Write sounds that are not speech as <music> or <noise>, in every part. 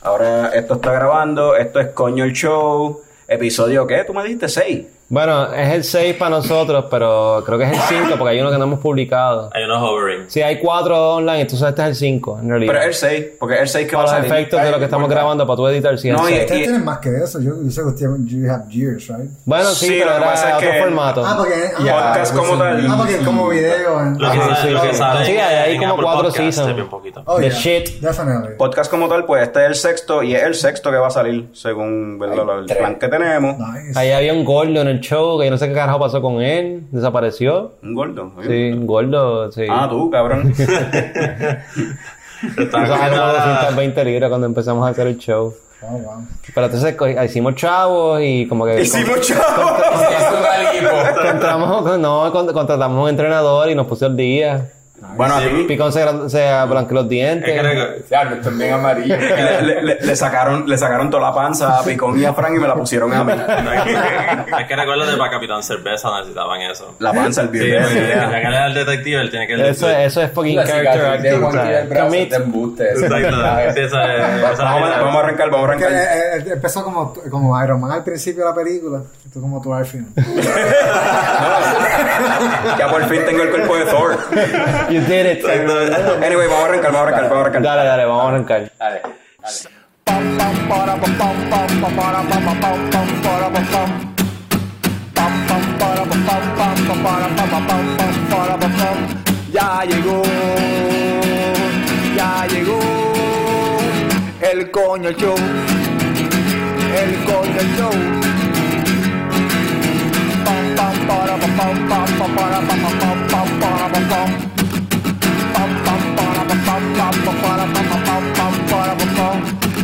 Ahora esto está grabando, esto es Coño el Show. Episodio, ¿qué? ¿Tú me dijiste 6? Bueno, es el 6 para nosotros, pero creo que es el 5 porque hay uno que no hemos publicado. Hay unos hovering. Sí, hay 4 online, entonces este es el 5, en realidad. Pero es el 6, porque es el 6 que va a para los salir. efectos de lo que estamos grabando para tu editar, sí, el No, y- 6. Ustedes y- tienen más que eso. Yo, yo sé que ustedes you have years, right? Bueno, sí, Sí, pero era es otro que- formato. Ah, porque ah, Podcast como tal. Ah, porque es como video. and- Lo que, Ah, sí, lo que sí. sale Sí, hay- hay como Apple cuatro Podcast seasons. Oh, The yeah, shit. Definitely. Podcast como tal, pues este es el sexto y es el sexto que va a salir según el plan que tenemos. Ahí había un gordo en el show que yo no sé qué carajo pasó con él, desapareció. Un gordo. Sí, un gordo, sí. Ah, tú, cabrón. <laughs> Comiendo como la- 220 libras cuando empezamos a hacer el show. Oh, wow. Pero entonces hicimos chavos y como que... Hicimos chavos. <laughs> Contratamos, no, con- contratamos un entrenador y nos puso el día. Bueno, a ti Picón se, se blanqueó los Es dientes. que recu- Ya, no están bien amarillos. le, le- le- le sacaron, le sacaron toda la panza a Picón y a Frank y me la pusieron a mí. <laughs> es que recuerda para Capitán Cerveza necesitaban eso. La panza, el Sí, video. pues, ya que él era el detective, él tiene que... Eso, eso es fucking La character acting. Del. <laughs> Sí, es- Vamos, es- a- vamos a arrancar, vamos a Que, arrancar. eh, eh, empezó como, como Iron Man al principio de la película. Esto como tú al final. <laughs> Ya por fin tengo el cuerpo de Thor. You did it. Anyway, vamos a arrancar, vamos a arrancar, vamos a arrancar. Dale, dale, vamos a arrancar. Dale, dale. Ya llegó, ya llegó el coño show, el coño show. Pam, pam, para, pam, pam, pam, pam, para, pam, pam, pam, pam, para, pam, pam. Pam,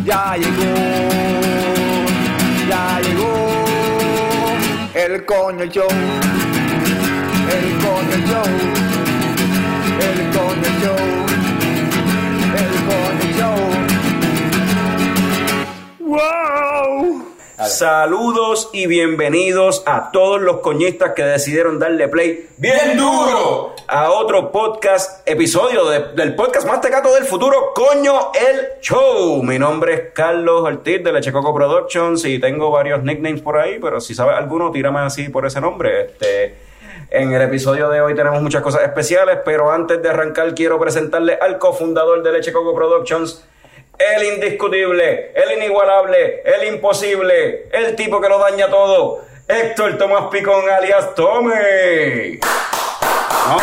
Ya llegó, ya llegó el coño show, el coño show. El Coño Show. El Coño Show. ¡Wow! Saludos y bienvenidos a todos los coñistas que decidieron darle play bien duro a otro podcast, episodio de- del podcast más tecato del futuro, Coño el Show. Mi nombre es Carlos Ortiz de Lechecoco Productions y tengo varios nicknames por ahí, pero si sabes alguno, tírame así por ese nombre. Este, en el episodio de hoy tenemos muchas cosas especiales, pero antes de arrancar quiero presentarle al cofundador de Leche Coco Productions, el indiscutible, el inigualable, el imposible, el tipo que lo daña todo, Héctor Tomás Picón alias Tome. No,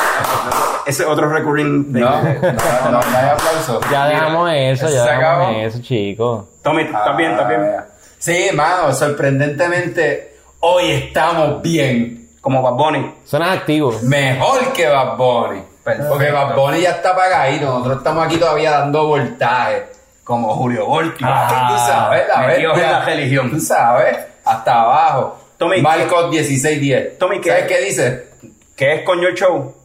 ese otro recurring thing. No, no, no, no hay aplauso. Ya dejamos eso, ya Se acabó. dejamos eso, chicos. Tommy, ¿estás bien? ¿Estás bien? Ah, Sí, mano, sorprendentemente, hoy estamos bien. Como Bad Bunny. Suenas activo. Mejor que Bad Bunny. Porque Bad Bunny ya está apagadito. Nosotros estamos aquí todavía dando voltaje. Como Julio Volti. Ah, tú sabes, la bestia. en la religión. Tú sabes, hasta abajo. Tommy, Marcos 1610. Tommy, ¿qué? ¿Sabes qué dice? ¿Qué es Coño el Show?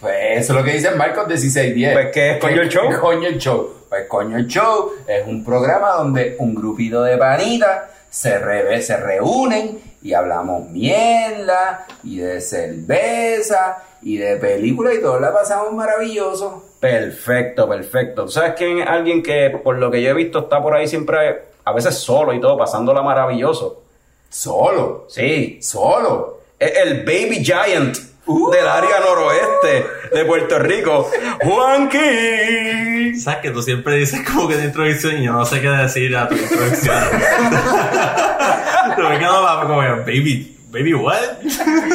Pues eso es lo que dice Marcos 1610. Pues, ¿qué es Coño el Show? ¿Qué coño el show? Pues Coño el Show es un programa donde un grupito de panitas se, re- se reúnen y hablamos mierda y de cerveza y de películas y todo la pasamos maravilloso. Perfecto, perfecto. ¿Sabes quién es alguien que, por lo que yo he visto, está por ahí siempre, a veces solo y todo, pasándola maravilloso? Solo, Sí, solo. es el Baby Giant Uh. del área noroeste de Puerto Rico, Juanqui. ¿Sabes que tú siempre dices como que de introducción y yo no sé qué decir a tu introducción? <laughs> Pero me quedo como baby, baby what?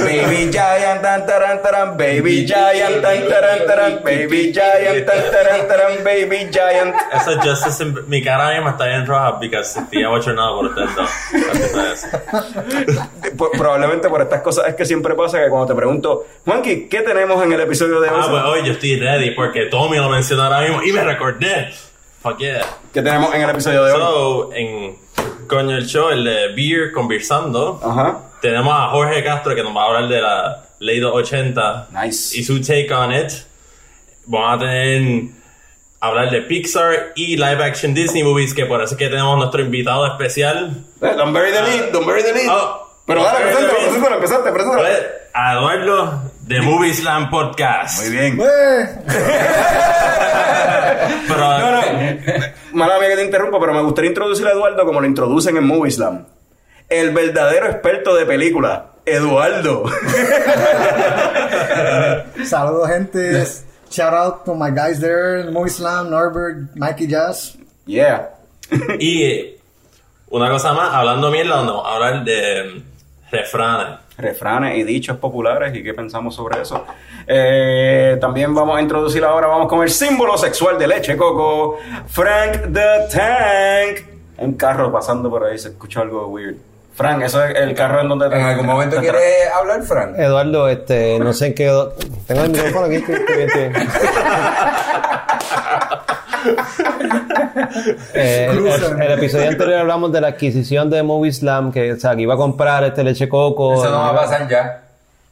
Baby Giant, tan, taran, taran, Baby Giant, tan, taran, taran, Baby Giant, tan, taran, taran, Baby Giant. Eso es just as- mi cara misma está bien roja porque estoy abochornado por ustedes dos. <laughs> Probablemente por estas cosas es que siempre pasa que cuando te pregunto, Juanqui, ¿qué tenemos en el episodio de hoy? Ah, pues hoy yo estoy ready porque Tommy lo mencionó ahora mismo y me recordé. Fuck yeah. ¿Qué tenemos en el episodio de hoy? So, en Coño el Show, el de Beer Conversando, Ajá. tenemos a Jorge Castro que nos va a hablar de la Ley 280 Nice. y su take on it. Vamos a tener hablar de Pixar y live action Disney movies, que por eso es que tenemos nuestro invitado especial. Eh, Don't bury the lead, don't bury the lead. Oh, Pero dale, preséntalo, preséntalo, empezaste, preséntalo. A Eduardo The Movie Slam Podcast. Muy bien. ¡Eh! <laughs> Pero, No, no. Mala mía que te interrumpo, pero me gustaría introducir a Eduardo como lo introducen en Movie Slam. El verdadero experto de película, Eduardo. <laughs> Saludos, gente. Shout out to my guys there, Movie Slam, Norbert, Mikey Jazz. Yeah. Y eh, una cosa más, hablando mierda, no, hablar de mm, refranes. Refranes y dichos populares y qué pensamos sobre eso. Eh, también vamos a introducir ahora, vamos con el símbolo sexual de leche coco, Frank the Tank. Un carro pasando por ahí, se escucha algo weird. Frank, eso es el carro en donde... ¿En algún momento te- quieres hablar, Frank? Eduardo, este, no sé en qué. Tengo el micrófono aquí. <laughs> estoy- estoy bien, estoy bien. Eh, el, el- el episodio anterior hablamos de la adquisición de Movie Slam, que, o sea, que iba a comprar este leche coco. Eso no va a pasar ya.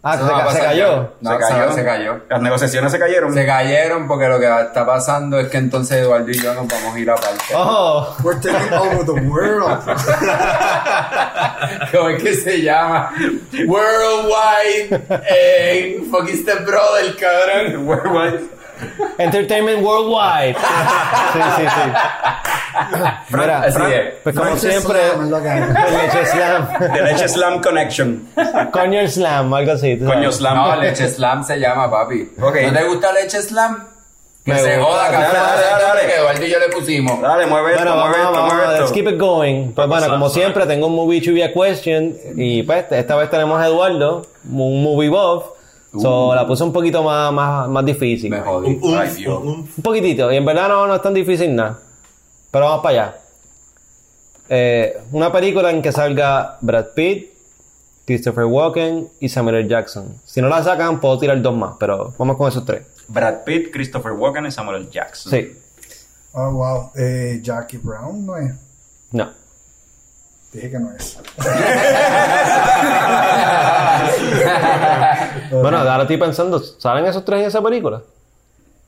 Ah, se, no ca- se cayó. se cayó. Se cayó. Las negociaciones se cayeron. Se cayeron porque lo que está pasando es que entonces Eduardo y yo nos vamos a ir aparte. Oh, We're taking over the world. <laughs> ¿Cómo es que se llama? Worldwide eh, fucking Step Brother, cabrón. Worldwide. Entertainment Worldwide. Sí, sí, sí. Mira, Así es. pues como Leche siempre, Slam Leche Slam. The Leche Slam Connection. Coño Slam, algo así. tú sabes. Coño Slam. No, Leche Slam se llama, papi. Ok. ¿No te gusta Leche Slam? Que Me se gusta. joda, Dale, cabrón. dale, dale, dale. Que Eduardo y yo le pusimos. Dale, mueve esto, Bueno, vamos, mueve esto, vamos, mueve let's esto. keep it going. Pues bueno, como siempre, tengo un movie trivia question. Y pues, esta vez tenemos a Eduardo, un movie buff. So, la puse un poquito más, más, más difícil. Me jodí. Un, Ay, Dios. un- Un poquitito. Y en verdad no, no es tan difícil nada. Pero vamos para allá. Eh, una película en que salga Brad Pitt, Christopher Walken y Samuel L. Jackson. Si no la sacan, puedo tirar dos más, pero vamos con esos tres. Brad Pitt, Christopher Walken y Samuel L. Jackson. Sí. Oh, wow. Eh, Jackie Brown no es. No. Dije que no es. <laughs> <laughs> Bueno, ahora estoy pensando, ¿salen esos tres en esa película?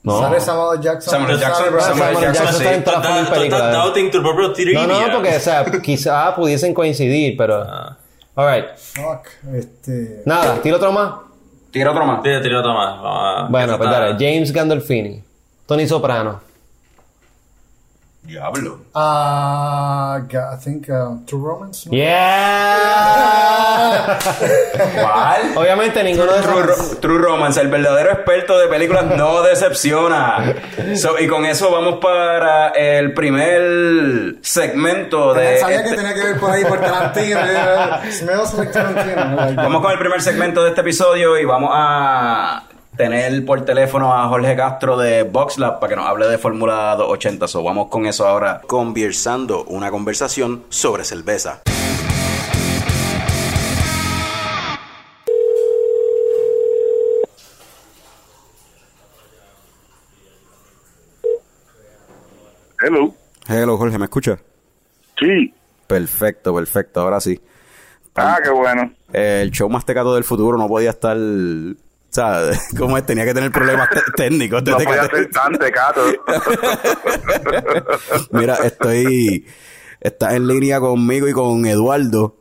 No. ¿Sale Samuel. Jackson? Samuel. Jackson, ¿Sale- Samuel L. Samuel. Jackson, Jackson sí. está en doubting tu propio No, no, porque, o sea, <laughs> quizá pudiesen coincidir, pero. Ah. Alright. Fuck. Este. Nada, tiro otro más. Tira otro más. Tira, tira otra más. Vamos a- Bueno, pues está- dale. James Gandolfini. Tony Soprano. Diablo. Ah, I think uh, True Romance. ¿no? Yeah. <laughs> ¿Cuál? Obviamente ninguno de True. Ro- True Romance, el verdadero experto de películas no decepciona. So, y con eso vamos para el primer segmento de. Sabía que este- tenía que ver por ahí por Tarantino. Smells like Tarantino. Like, Vamos con el primer segmento de este episodio y vamos a tener por teléfono a Jorge Castro de VoxLab para que nos hable de Fórmula 280. So, vamos con eso ahora. Conversando, una conversación sobre cerveza. Hello. Hello, Jorge, ¿me escucha? Sí. Perfecto, perfecto, ahora sí. Ah, qué bueno. El show más tecato del futuro no podía estar. ¿Sabes? <laughs> Como es, tenía que tener problemas <laughs> técnicos. No podía ser tan tecato. Mira, estoy. Está en línea conmigo y con Eduardo.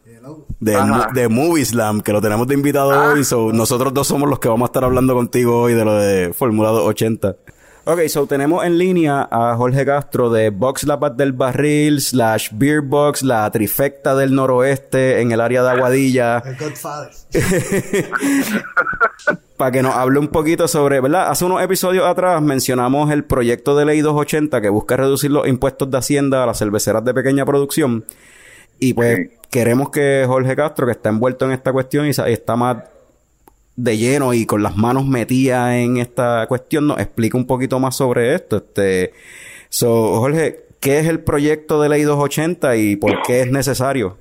De, de Movie Slam, que lo tenemos de invitado Ah. hoy. So, nosotros dos somos los que vamos a estar hablando contigo hoy de lo de Fórmula 280. Ok, so tenemos en línea a Jorge Castro de Box La Paz del Barril, slash Beer Box, la trifecta del noroeste en el área de Aguadilla. <laughs> The Godfather. <laughs> para que nos hable un poquito sobre, ¿verdad? Hace unos episodios atrás mencionamos el proyecto de ley 280 que busca reducir los impuestos de Hacienda a las cerveceras de pequeña producción. Y pues Sí. queremos que Jorge Castro, que está envuelto en esta cuestión y está más de lleno y con las manos metidas en esta cuestión, nos explique un poquito más sobre esto. Este, so, Jorge, ¿qué es el proyecto de ley 280 y por qué es necesario?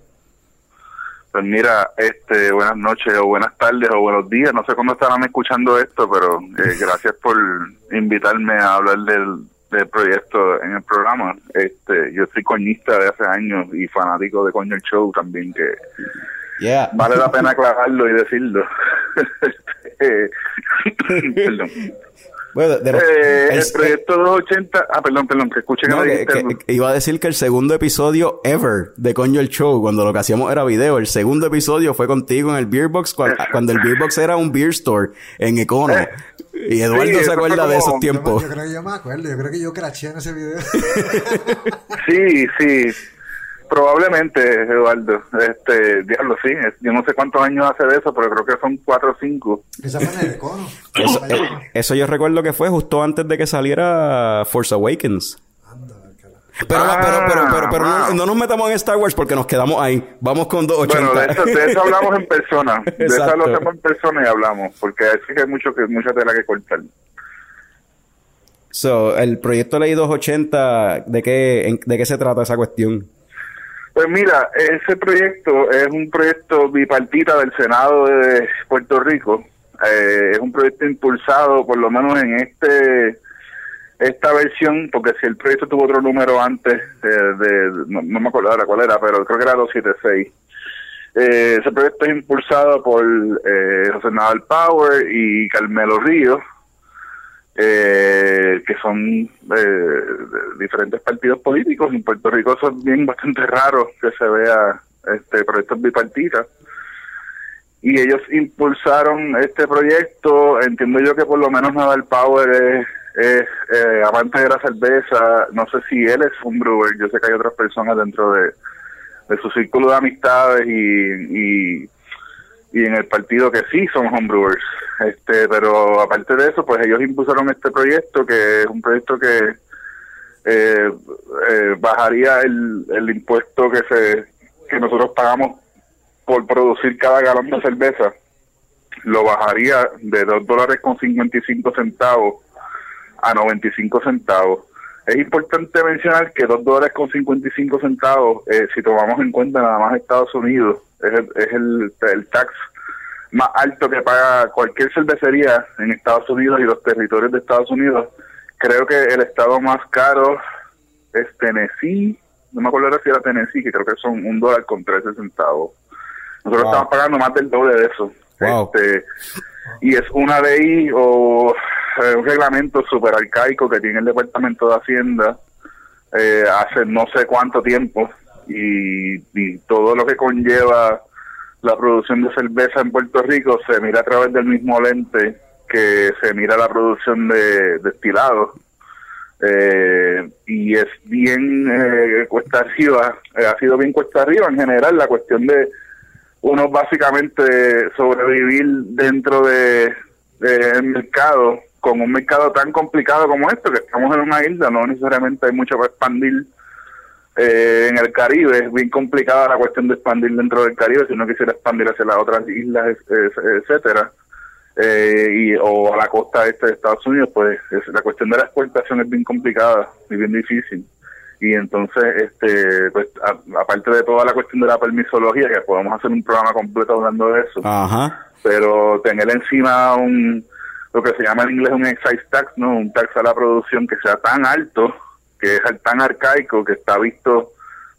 Pues mira, este, buenas noches o buenas tardes o buenos días. No sé cuándo estarán escuchando esto, pero eh, <laughs> gracias por invitarme a hablar del, del proyecto en el programa. Este, yo soy coñista de hace años y fanático de Coño el Show también, que Yeah. vale la pena aclararlo y decirlo. Eh, <laughs> Perdón. Bueno, de los- Eh, el, el- proyecto 280. Ah, perdón, perdón, que escuché que No, que- que- que iba a decir que el segundo episodio ever de Coño el Show, cuando lo que hacíamos era video, el segundo episodio fue contigo en el Beer Box, cua- cuando, el Beer Box era un beer store en Econo. Y Eduardo Sí, se acuerda de esos Yo, tiempos. yo creo que yo me acuerdo, yo creo que yo craché en ese video. <laughs> Sí, sí. Probablemente, Eduardo. Este, diablo, sí. Yo no sé cuántos años hace de eso, pero creo que son cuatro o cinco. Esa fue en el cono. Eso, eh, eso yo recuerdo que fue justo antes de que saliera Force Awakens. Pero, Ah, pero, pero, pero, pero no, wow. no nos metamos en Star Wars porque nos quedamos ahí. Vamos con 280. Bueno, de eso, de eso hablamos en persona. <laughs> De eso lo hacemos en persona y hablamos, porque sí que hay mucho que mucha tela que cortar. So, el proyecto Ley 280, ¿de qué, en- ¿de qué se trata esa cuestión? Pues mira, ese proyecto es un proyecto bipartita del Senado de Puerto Rico. Eh, es un proyecto impulsado, por lo menos en este esta versión, porque si el proyecto tuvo otro número antes, eh, de, no, me acuerdo ahora cuál era, pero creo que era 276. Eh, ese proyecto es impulsado por eh, José Nadal Power y Carmelo Ríos, eh, que son eh, diferentes partidos políticos. En Puerto Rico es bien bastante raro que se vea este proyectos bipartitas. Y ellos impulsaron este proyecto. Entiendo yo que por lo menos Nadal Power es, es, eh, amante de la cerveza. No sé si él es un brewer. Yo sé que hay otras personas dentro de, de su círculo de amistades y, y en el partido que sí son homebrewers. Este, pero aparte de eso, pues ellos impulsaron este proyecto que es un proyecto que eh, eh, bajaría el, el impuesto que se que nosotros pagamos por producir cada galón de cerveza lo bajaría de 2 dólares con 55 centavos a 95 centavos. Es importante mencionar que 2 dólares con 55 centavos, eh, si tomamos en cuenta nada más Estados Unidos, es el, es el, el tax más alto que paga cualquier cervecería en Estados Unidos y los territorios de Estados Unidos. Creo que el estado más caro es Tennessee, no me acuerdo si era Tennessee, que creo que son un dólar con 13 centavos. Nosotros Wow. estamos pagando más del doble de eso. Wow. Este, y es una ley o eh, un reglamento súper arcaico que tiene el Departamento de Hacienda eh, hace no sé cuánto tiempo y, todo lo que conlleva la producción de cerveza en Puerto Rico se mira a través del mismo lente que se mira la producción de destilados eh, y es bien eh, cuesta arriba, ha sido bien cuesta arriba en general la cuestión de uno básicamente sobrevivir dentro de, de el mercado con un mercado tan complicado como esto que estamos en una isla no necesariamente hay mucho para expandir eh, en el Caribe. Es bien complicada la cuestión de expandir dentro del Caribe si uno quisiera expandir hacia las otras islas etcétera. Eh, y o a la costa este de Estados Unidos pues es- la cuestión de la exportación es bien complicada y bien difícil. Y entonces este pues a- aparte de toda la cuestión de la permisología que podemos hacer un programa completo hablando de eso Ajá. pero tener encima un lo que se llama en inglés un excise tax, ¿no? Un tax a la producción que sea tan alto, que es tan arcaico, que está visto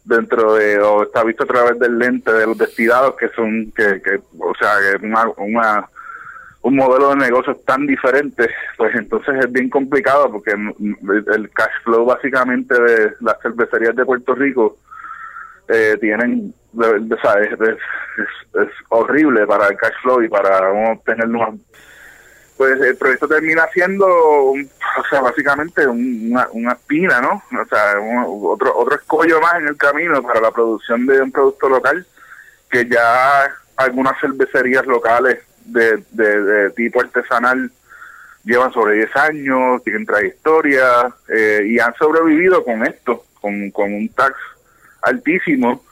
dentro de, o está visto a través del lente de los destilados, que son, que, que o sea, que una, una, un modelo de negocios tan diferente, pues entonces es bien complicado porque el cash flow básicamente de las cervecerías de Puerto Rico eh, tienen, de- de- sea, es, horrible para el cash flow y para uno tener unos pues el proyecto termina siendo, o sea, básicamente un- una, una espina, ¿no? O sea, un- otro otro escollo más en el camino para la producción de un producto local que ya algunas cervecerías locales de, de, de tipo artesanal llevan sobre 10 años, tienen trayectoria eh, y han sobrevivido con esto, con, con un tax altísimo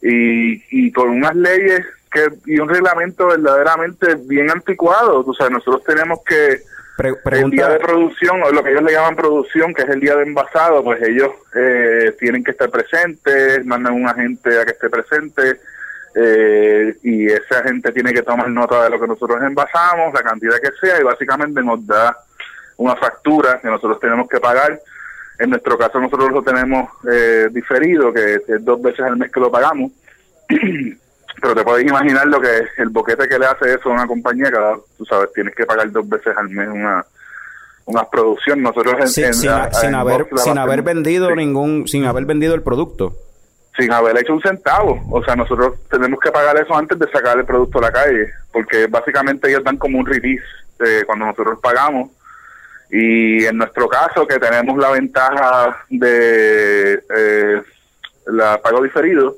y, y con unas leyes que y un reglamento verdaderamente bien anticuado. O sea, nosotros tenemos que Pre- el día de producción, o lo que ellos le llaman producción, que es el día de envasado, pues ellos eh, tienen que estar presentes, mandan un agente a que esté presente, eh, y ese agente tiene que tomar nota de lo que nosotros envasamos, la cantidad que sea, y básicamente nos da una factura que nosotros tenemos que pagar. En nuestro caso nosotros lo tenemos eh, diferido, que es dos veces al mes que lo pagamos. <clears throat> Pero te puedes imaginar lo que es el boquete que le hace eso a una compañía, cada, tú sabes, tienes que pagar dos veces al mes una una producción. Nosotros en, sin, en sin- la- sin en haber, Box sin haber vendido sí, ningún, sin haber vendido el producto. sin haber hecho un centavo. O sea, nosotros tenemos que pagar eso antes de sacar el producto a la calle, porque básicamente ellos dan como un release eh, cuando nosotros pagamos. Y en nuestro caso, que tenemos la ventaja de eh, la pago diferido,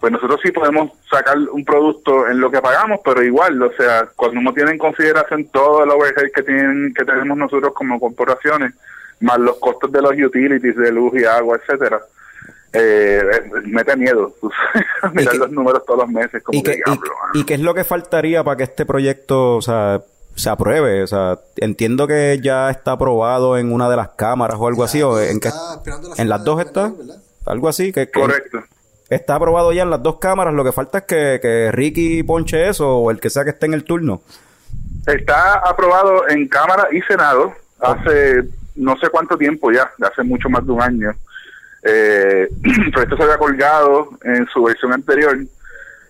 pues nosotros sí podemos sacar un producto en lo que pagamos, pero igual, o sea, cuando uno tiene en consideración todo el overhead que tienen que tenemos nosotros como corporaciones, más los costos de los utilities de luz y agua, etcétera, eh, eh, mete miedo. <laughs> Mirar qué- los números todos los meses como ¿Y que qué, y, diablo, mano. y qué es lo que faltaría para que este proyecto o sea, se apruebe? O sea, entiendo que ya está aprobado en una de las cámaras o algo así, o en, que, Está esperando la en firma las dos está, algo así, que, que correcto está aprobado ya en las dos cámaras, lo que falta es que, que Ricky ponche eso o el que sea que esté en el turno. Está aprobado en Cámara y Senado hace no sé cuánto tiempo ya, hace mucho más de un año. Eh, <clears throat> pero esto se había colgado en su versión anterior,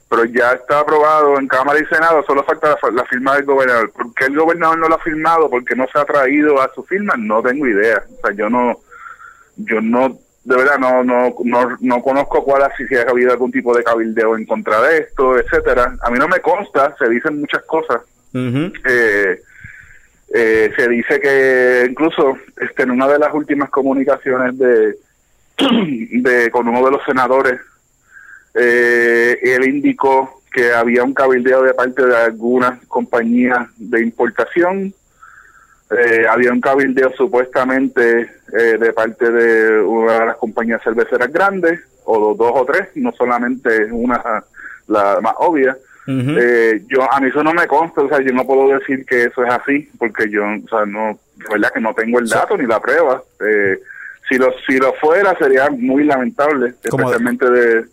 pero ya está aprobado en Cámara y Senado, solo falta la, la firma del gobernador. ¿Por qué el gobernador no lo ha firmado? ¿Por qué no se ha traído a su firma? No tengo idea. O sea, yo no, yo no, de verdad no, no, no, no conozco cuál ha si ha habido algún tipo de cabildeo en contra de esto, etcétera. A mí no me consta, se dicen muchas cosas. Eh, eh, se dice que incluso este, en una de las últimas comunicaciones de, <clears throat> de con uno de los senadores, eh, él indicó que había un cabildeo de parte de algunas compañías de importación, eh, había un cabildeo supuestamente eh, de parte de una de las compañías cerveceras grandes, o dos o tres, no solamente una la más obvia. Eh, yo a mí eso no me consta, o sea, yo no puedo decir que eso es así, porque yo, o sea, no, de verdad que no tengo el dato ni la prueba. Eh, si lo si lo fuera sería muy lamentable, Como especialmente de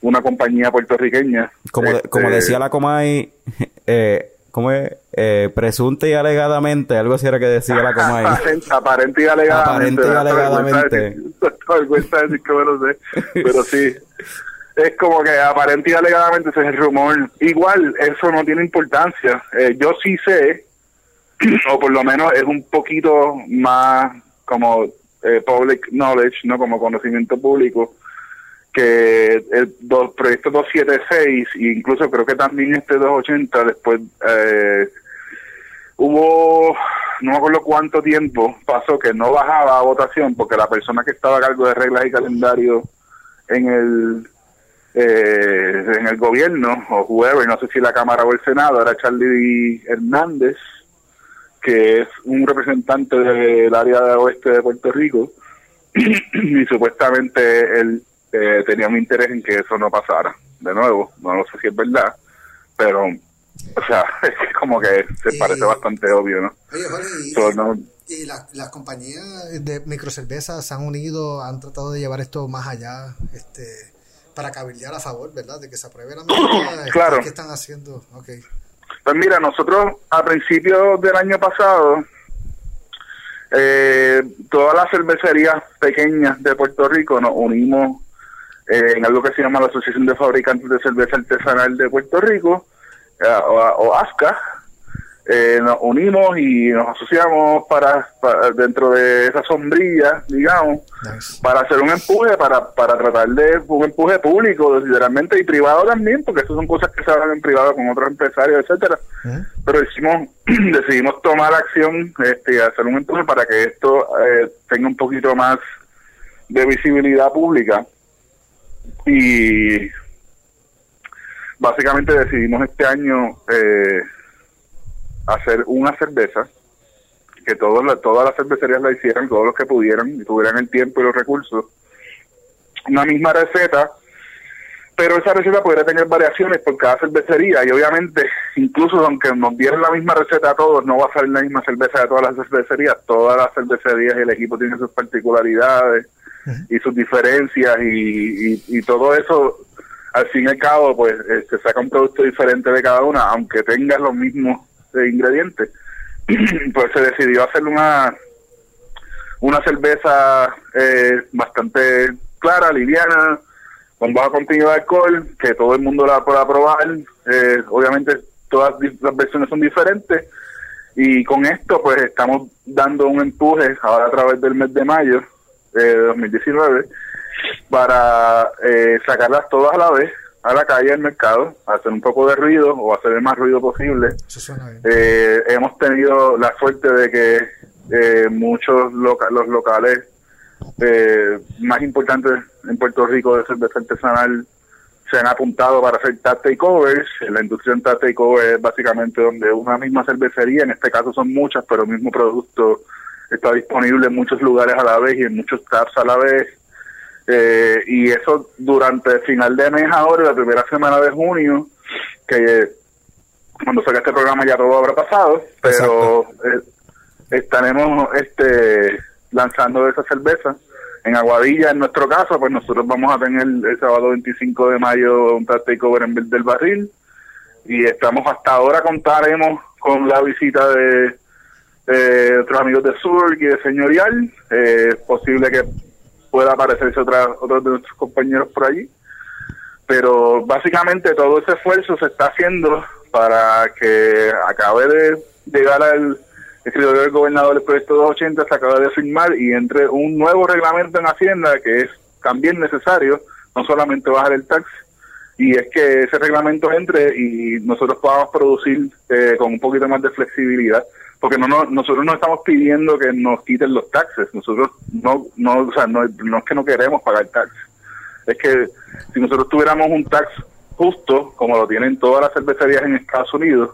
una compañía puertorriqueña. Como, de- Este, como decía la Comay, <laughs> eh, ¿cómo es? Eh, presunta y alegadamente, algo así era que decía la Comay. aparente, <laughs> aparente y alegadamente. Aparente y alegadamente. vergüenza decir- <laughs> vergüenza que me lo sé, pero sí. Es como que aparente y alegadamente ese es el rumor. Igual, eso no tiene importancia. Eh, yo sí sé, <clears throat> o por lo menos es un poquito más como eh, public knowledge, no como conocimiento público, que el do- proyecto 276, e incluso creo que también este 280, después eh, hubo, no me acuerdo cuánto tiempo pasó que no bajaba a votación porque la persona que estaba a cargo de reglas y calendario en el eh, en el gobierno o whoever, no sé si la Cámara o el Senado, era Charlie Hernández, que es un representante del área de oeste de Puerto Rico, <clears throat> y supuestamente él eh, tenía un interés en que eso no pasara. De nuevo, no lo sé si es verdad, pero, o sea, <laughs> es como que se parece bastante obvio, ¿no? Oye, Jorge, y, So, no- y la- las compañías de microcervezas se han unido, han tratado de llevar esto más allá, este, para cabildear a favor, ¿verdad? De que se apruebe la <coughs> medida. este, Claro. ¿Qué están haciendo? Ok. Pues mira, nosotros a principios del año pasado, eh, todas las cervecerías pequeñas de Puerto Rico nos unimos eh, en algo que se llama la Asociación de Fabricantes de Cerveza Artesanal de Puerto Rico, eh, o, o ASCA. Eh, nos unimos y nos asociamos para, para- dentro de esa sombrilla, digamos, Nice. para hacer un empuje, para, para tratar de un empuje público, literalmente, y privado también, porque eso son cosas que se hablan en privado con otros empresarios, etcétera. Pero hicimos, <clears throat> decidimos tomar acción este, y hacer un empuje para que esto eh, tenga un poquito más de visibilidad pública. Y básicamente decidimos este año eh, hacer una cerveza que todos todas las cervecerías la hicieran, todos los que pudieran y tuvieran el tiempo y los recursos, una misma receta, pero esa receta podría tener variaciones por cada cervecería y obviamente, incluso aunque nos dieran la misma receta a todos, no va a salir la misma cerveza de todas las cervecerías, todas las cervecerías y el equipo tienen sus particularidades y sus diferencias y, todo eso, al fin y al cabo, pues se saca un producto diferente de cada una, aunque tenga los mismos eh, ingredientes. <clears throat> pues se decidió hacer una una cerveza eh, bastante clara, liviana, con bajo contenido de alcohol, que todo el mundo la pueda probar. Eh, obviamente todas las versiones son diferentes Y con esto, pues estamos dando un empuje ahora a través del mes de mayo de 2019 para eh, sacarlas todas a la vez a la calle, al mercado, hacer un poco de ruido o hacer el más ruido posible. Eh, hemos tenido la suerte de que eh, muchos loca- los locales eh, más importantes en Puerto Rico de cerveza artesanal se han apuntado para hacer tap takeovers. La industria en tap takeover es básicamente donde una misma cervecería, en este caso son muchas, pero el mismo producto está disponible en muchos lugares a la vez y en muchos taps a la vez. Eh, y eso durante el final de mes ahora, la primera semana de junio, que cuando salga este programa ya todo habrá pasado, pero eh, estaremos este lanzando esa cerveza. En Aguadilla, en nuestro caso, pues nosotros vamos a tener el sábado 25 de mayo un takeover en del Barril y estamos hasta ahora contaremos con la visita de eh, otros amigos de Sur y de Señorial. Eh, es posible que pueda aparecerse otra, otros de nuestros compañeros por allí. Pero básicamente todo ese esfuerzo se está haciendo para que acabe de llegar al escritorio del gobernador el proyecto 280, se acaba de firmar y entre un nuevo reglamento en Hacienda que es también necesario, no solamente bajar el tax, y es que ese reglamento entre y nosotros podamos producir eh, con un poquito más de flexibilidad porque no, no nosotros no estamos pidiendo que nos quiten los taxes nosotros no no o sea no, no es que no queremos pagar tax es que si nosotros tuviéramos un tax justo como lo tienen todas las cervecerías en Estados Unidos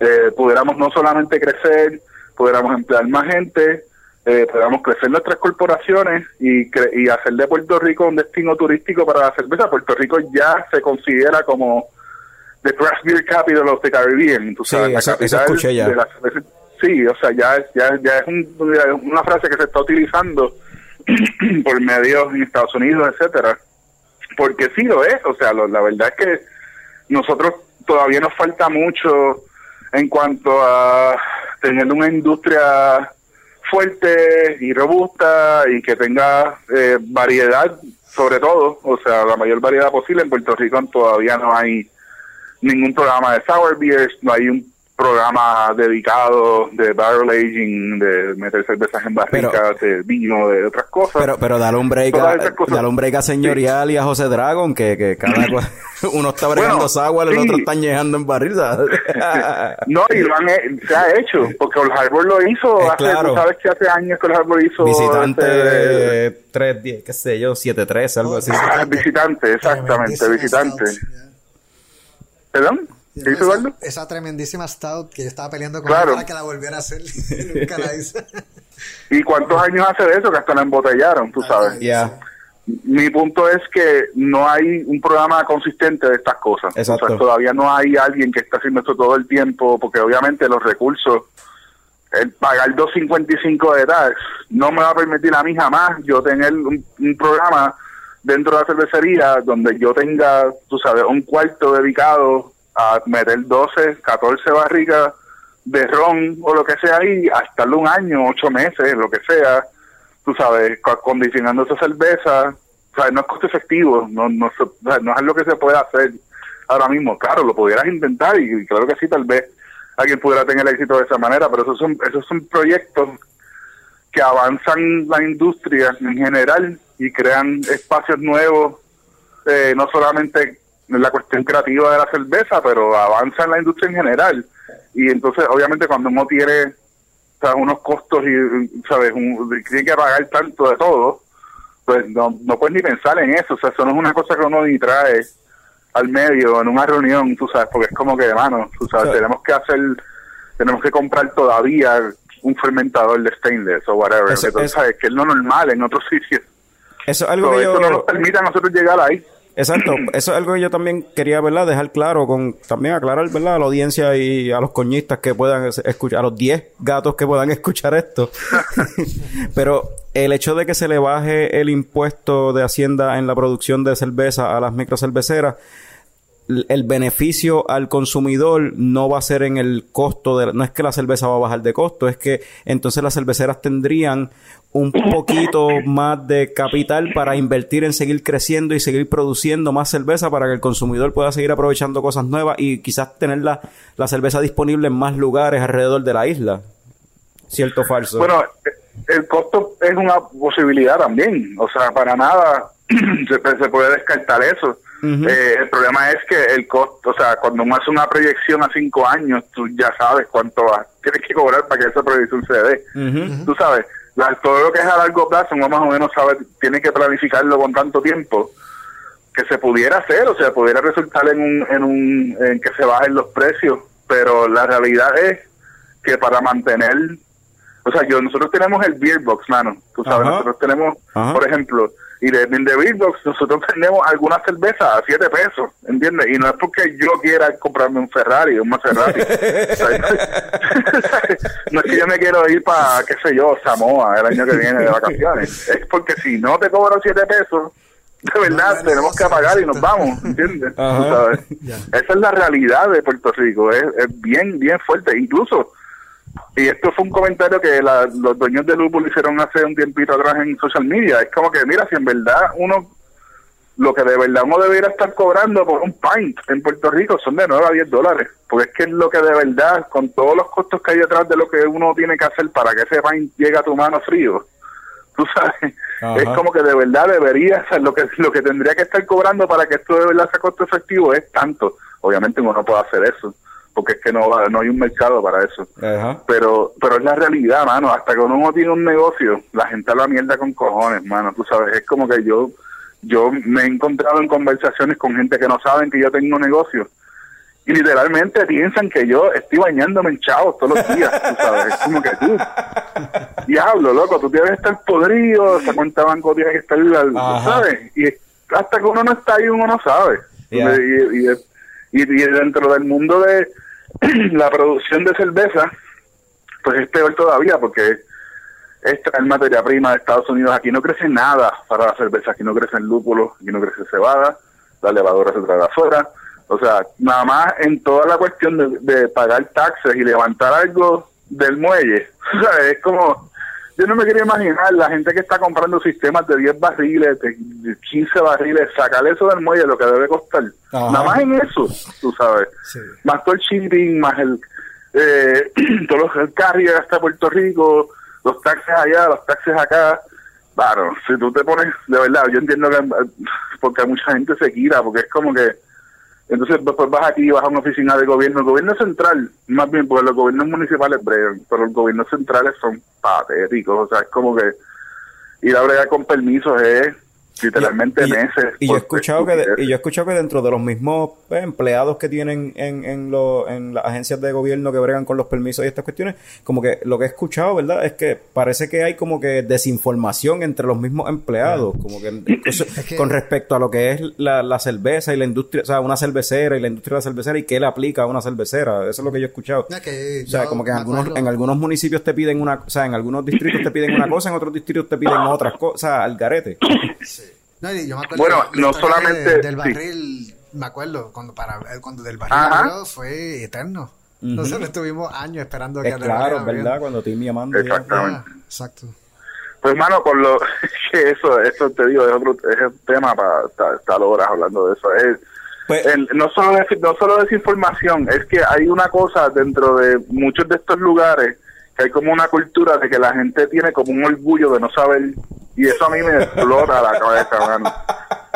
eh, pudiéramos no solamente crecer pudiéramos emplear más gente eh, podamos crecer nuestras corporaciones y, cre- y hacer de Puerto Rico un destino turístico para la cerveza. Puerto Rico ya se considera como the craft beer capital of the Caribbean. tú Sí, la eso capital escuché ya. de la cerveza. Sí, o sea, ya es, ya, ya es un- una frase que se está utilizando <clears throat> por medios en Estados Unidos, etcétera, porque sí lo es. O sea, lo- la verdad es que nosotros todavía nos falta mucho en cuanto a tener una industria fuerte y robusta y que tenga eh, variedad sobre todo, o sea, la mayor variedad posible. En Puerto Rico todavía no hay ningún programa de sour beers, no hay un programa dedicado de barrel aging, de meter cervezas en barricas, de vino, de otras cosas. Pero, pero dale un break a, dale un break a Señorial y a José Dragon, que, que cada <laughs> cual- <laughs> uno está bregando Bueno, sour, el sí. otro está añejando en barril. <laughs> No, y lo han se ha hecho, porque el Harbor lo hizo Eh, hace, claro. tú sabes que hace años que el Harbor hizo... Visitante este, 310, qué sé yo, 713, algo así. ah, visitante, exactamente, visitante. ¿Perdón? ¿Qué dice Eduardo? esa, esa tremendísima stout que yo estaba peleando con Claro. él para que la volviera a hacer. y <laughs> Nunca la hizo. ¿Y cuántos años hace de eso que hasta la embotellaron, tú sabes? Ya. Mi punto es que no hay un programa consistente de estas cosas. Exacto. O sea, todavía no hay alguien que está haciendo esto todo el tiempo, porque obviamente los recursos, el pagar 2.55 de tax, no me va a permitir a mí jamás yo tener un, un programa dentro de la cervecería donde yo tenga, tú sabes, un cuarto dedicado a meter 12, 14 barricas de ron o lo que sea ahí, hasta un año, ocho meses, lo que sea, tú sabes, co- acondicionando esa cerveza, o sea, no es costo efectivo, no, no, no es lo que se puede hacer ahora mismo. Claro, lo pudieras intentar y, claro que sí, tal vez alguien pudiera tener éxito de esa manera, pero esos son, esos son proyectos que avanzan la industria en general y crean espacios nuevos, eh, no solamente en la cuestión creativa de la cerveza, pero avanzan la industria en general. Y entonces, obviamente, cuando uno tiene unos costos y, ¿sabes? Un- tiene que pagar tanto de todo, pues no, no puedes ni pensar en eso. O sea, eso no es una cosa que uno ni trae al medio en una reunión, tú sabes, porque es como que, mano, tú sabes, Sí. tenemos que hacer, tenemos que comprar todavía un fermentador de stainless o whatever. Eso- Entonces, eso- sabes, que es lo normal en otros <laughs> sitios. Eso es algo que eso no nos permite a nosotros llegar ahí. Exacto, <clears throat> eso es algo que yo también quería, ¿verdad? Dejar claro, con también aclarar, ¿verdad? A la audiencia y a los coñistas que puedan es- escuchar, a los 10 gatos que puedan <laughs> escuchar esto. <laughs> Pero el hecho de que se le baje el impuesto de Hacienda en la producción de cerveza a las microcerveceras, el beneficio al consumidor no va a ser en el costo de no es que la cerveza va a bajar de costo, es que entonces las cerveceras tendrían un poquito más de capital para invertir en seguir creciendo y seguir produciendo más cerveza para que el consumidor pueda seguir aprovechando cosas nuevas y quizás tener la, la cerveza disponible en más lugares alrededor de la isla. ¿Cierto o falso? Bueno, el costo es una posibilidad también. O sea, para nada <clears throat> se puede descartar eso. Eh, el problema es que el costo, o sea, cuando uno hace una proyección a cinco años, tú ya sabes cuánto vas, tienes que cobrar para que esa proyección se dé. Tú sabes, la- todo lo que es a largo plazo, uno más o menos sabe, tiene que planificarlo con tanto tiempo que se pudiera hacer, o sea, pudiera resultar en un, en un, en que se bajen los precios, pero la realidad es que para mantener, o sea, yo nosotros tenemos el beer box, mano, tú sabes, Ajá. nosotros tenemos, Ajá. por ejemplo, y de, de box nosotros tenemos algunas cervezas a 7 pesos, ¿entiendes? Y no es porque yo quiera comprarme un Ferrari, un Maserati, <laughs> O sea, <laughs> no es que yo me quiero ir para, qué sé yo, Samoa el año que viene de vacaciones, es porque si no te cobro 7 pesos, de verdad No, tenemos que no, apagar y nos vamos, ¿entiendes? Sabes. Esa es la realidad de Puerto Rico, es, es bien, bien fuerte. Incluso, y esto fue un comentario que la- los dueños de Lupul hicieron hace un tiempito atrás en social media, es como que, mira, si en verdad uno, lo que de verdad uno debería estar cobrando por un pint en Puerto Rico son de 9 a 10 dólares, porque es que es lo que de verdad, con todos los costos que hay detrás de lo que uno tiene que hacer para que ese pint llegue a tu mano frío, <laughs> tú sabes, Ajá. es como que de verdad debería ser lo que lo que tendría que estar cobrando para que esto de verdad sea costo efectivo es tanto. Obviamente uno no puede hacer eso, porque es que no va- no hay un mercado para eso. Ajá. Pero pero es la realidad, mano, hasta que uno no tiene un negocio, la gente habla mierda con cojones, mano, tú sabes, es como que yo yo me he encontrado en conversaciones con gente que no saben que yo tengo un negocio y literalmente piensan que yo estoy bañándome en chavos todos los días, tú sabes, es como que tú, <laughs> diablo, loco, tú tienes que estar podrido, esa cuenta banco tiene que estar, Ajá. ¿sabes? Y hasta que uno no está ahí, uno no sabe. Y, y- y- y dentro del mundo de <clears throat> la producción de cerveza, pues es peor todavía porque es traer materia prima de Estados Unidos. Aquí no crece nada para la cerveza, aquí no crecen lúpulos, aquí no crece cebada, la levadura se trae afuera. O sea, nada más en toda la cuestión de, de pagar taxes y levantar algo del muelle, <laughs> o sea, es como, yo no me quería imaginar la gente que está comprando sistemas de 10 barriles, de de 15 barriles, sacar eso del muelle, lo que debe costar. Ajá. Nada más en eso, tú sabes. Sí. Más todo el shipping, más el, eh, <clears throat> todos los el carrier hasta Puerto Rico, los taxes allá, los taxes acá. Claro, si tú te pones, de verdad, yo entiendo que eh, porque mucha gente se quita, porque es como que, entonces después vas aquí, vas a una oficina de gobierno, el gobierno central, más bien, porque los gobiernos municipales bregan, pero los gobiernos centrales son patéticos, o sea, es como que ir a bregar con permisos es literalmente y, meses. y yo he escuchado que de- y yo he escuchado que dentro de los mismos pues, empleados que tienen en, en, lo- en las agencias de gobierno que bregan con los permisos y estas cuestiones, como que lo que he escuchado, ¿verdad? Es que parece que hay como que desinformación entre los mismos empleados, como que, incluso que- con respecto a lo que es la, la cerveza y la industria, o sea, una cervecera y la industria de la cervecera y qué le aplica a una cervecera. Eso es lo que yo he escuchado. O sea, yo como que en algunos, acuerdo- en algunos municipios te piden una, o sea, en algunos distritos te piden una cosa, en otros distritos te piden otras cosas, al garete. No, y yo me acuerdo Bueno, no solamente- de- del sí. barril, me acuerdo, cuando para eh, cuando del barril abrió, fue eterno. Nosotros estuvimos años esperando que Es el claro, es verdad, cuando Timmy Amando ya- Exactamente. Ah, exacto. Pues, mano, con lo <laughs> que eso, eso te digo, es otro es un tema para estar, estar horas hablando de eso. Es, Pues- el- no solo es, no solo desinformación, es que hay una cosa dentro de muchos de estos lugares que hay como una cultura de que la gente tiene como un orgullo de no saber y eso a mí me explota la cabeza, mano.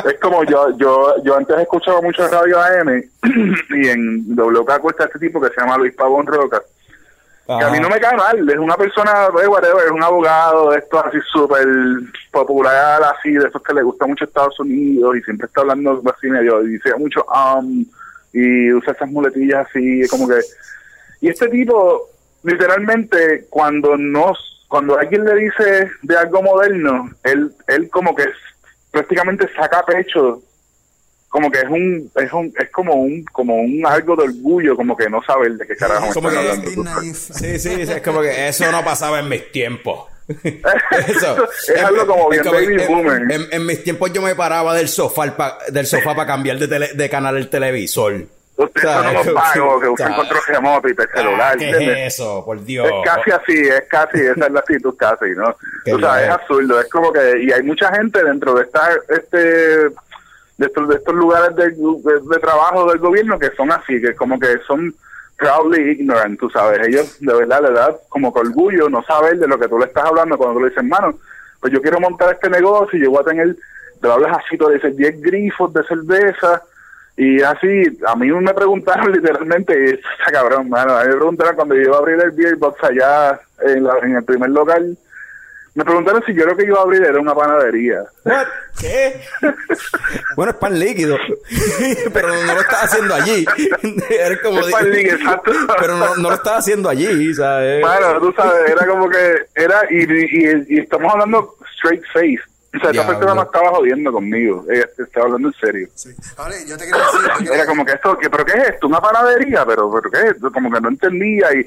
Es como yo yo yo antes escuchaba mucho radio AM y en WK está este tipo que se llama Luis Pavón Roca que a mí Ajá. no me cae mal, es una persona, eh, whatever, es un abogado esto así súper popular, así, de esos que le gusta mucho Estados Unidos y siempre está hablando así medio, y dice mucho um, y usa esas muletillas así, como que... Y este tipo, literalmente, cuando nos, cuando alguien le dice de algo moderno, él, él como que prácticamente saca pecho como que es un es un es como un como un algo de orgullo como que no saber de qué carajo me Como están hablando naif. Sí, sí, es como que eso no pasaba en mis tiempos. <laughs> Eso. Es algo como bien como- baby en, boomer. en- en mis tiempos yo me paraba del sofá pa- del sofá para cambiar de, tele- de canal el televisor. Ustedes O sea, son unos <laughs> vagos que usan o sea, remoto y te celular. ah, ¿Qué es eso? Por Dios. Es casi así, es casi, esa es la actitud casi, ¿no? Qué o sea, es absurdo, es como que, y hay mucha gente dentro de esta, este, de estos, de estos lugares de, de, de trabajo del gobierno que son así, que como que son proudly ignorant, tú sabes, ellos de verdad le da como que orgullo no saber de lo que tú le estás hablando cuando tú le dices, hermano, pues yo quiero montar este negocio y yo voy a tener, te lo hablas así, tú le dices 10 grifos de cerveza, y así, a mí me preguntaron <laughs> literalmente, está cabrón, mano, a mí me preguntaron cuando yo iba a abrir el beer box allá en, la- en el primer local, me preguntaron si yo lo que iba a abrir era una panadería. ¿Qué? <laughs> bueno, es pan líquido. <laughs> pero no, lo estás haciendo allí. Como Es pan líquido, exacto. pero no, no lo estás haciendo allí, ¿sabes? Bueno, tú sabes, era como que, era, y, y, y estamos hablando straight face. O sea, esta persona no estaba jodiendo conmigo, ella estaba hablando en serio. Sí. Ahora, yo te quiero decir, quiero- Era como que esto, que, pero ¿qué es esto? Una panadería, pero, pero ¿qué es esto? Como que no entendía y,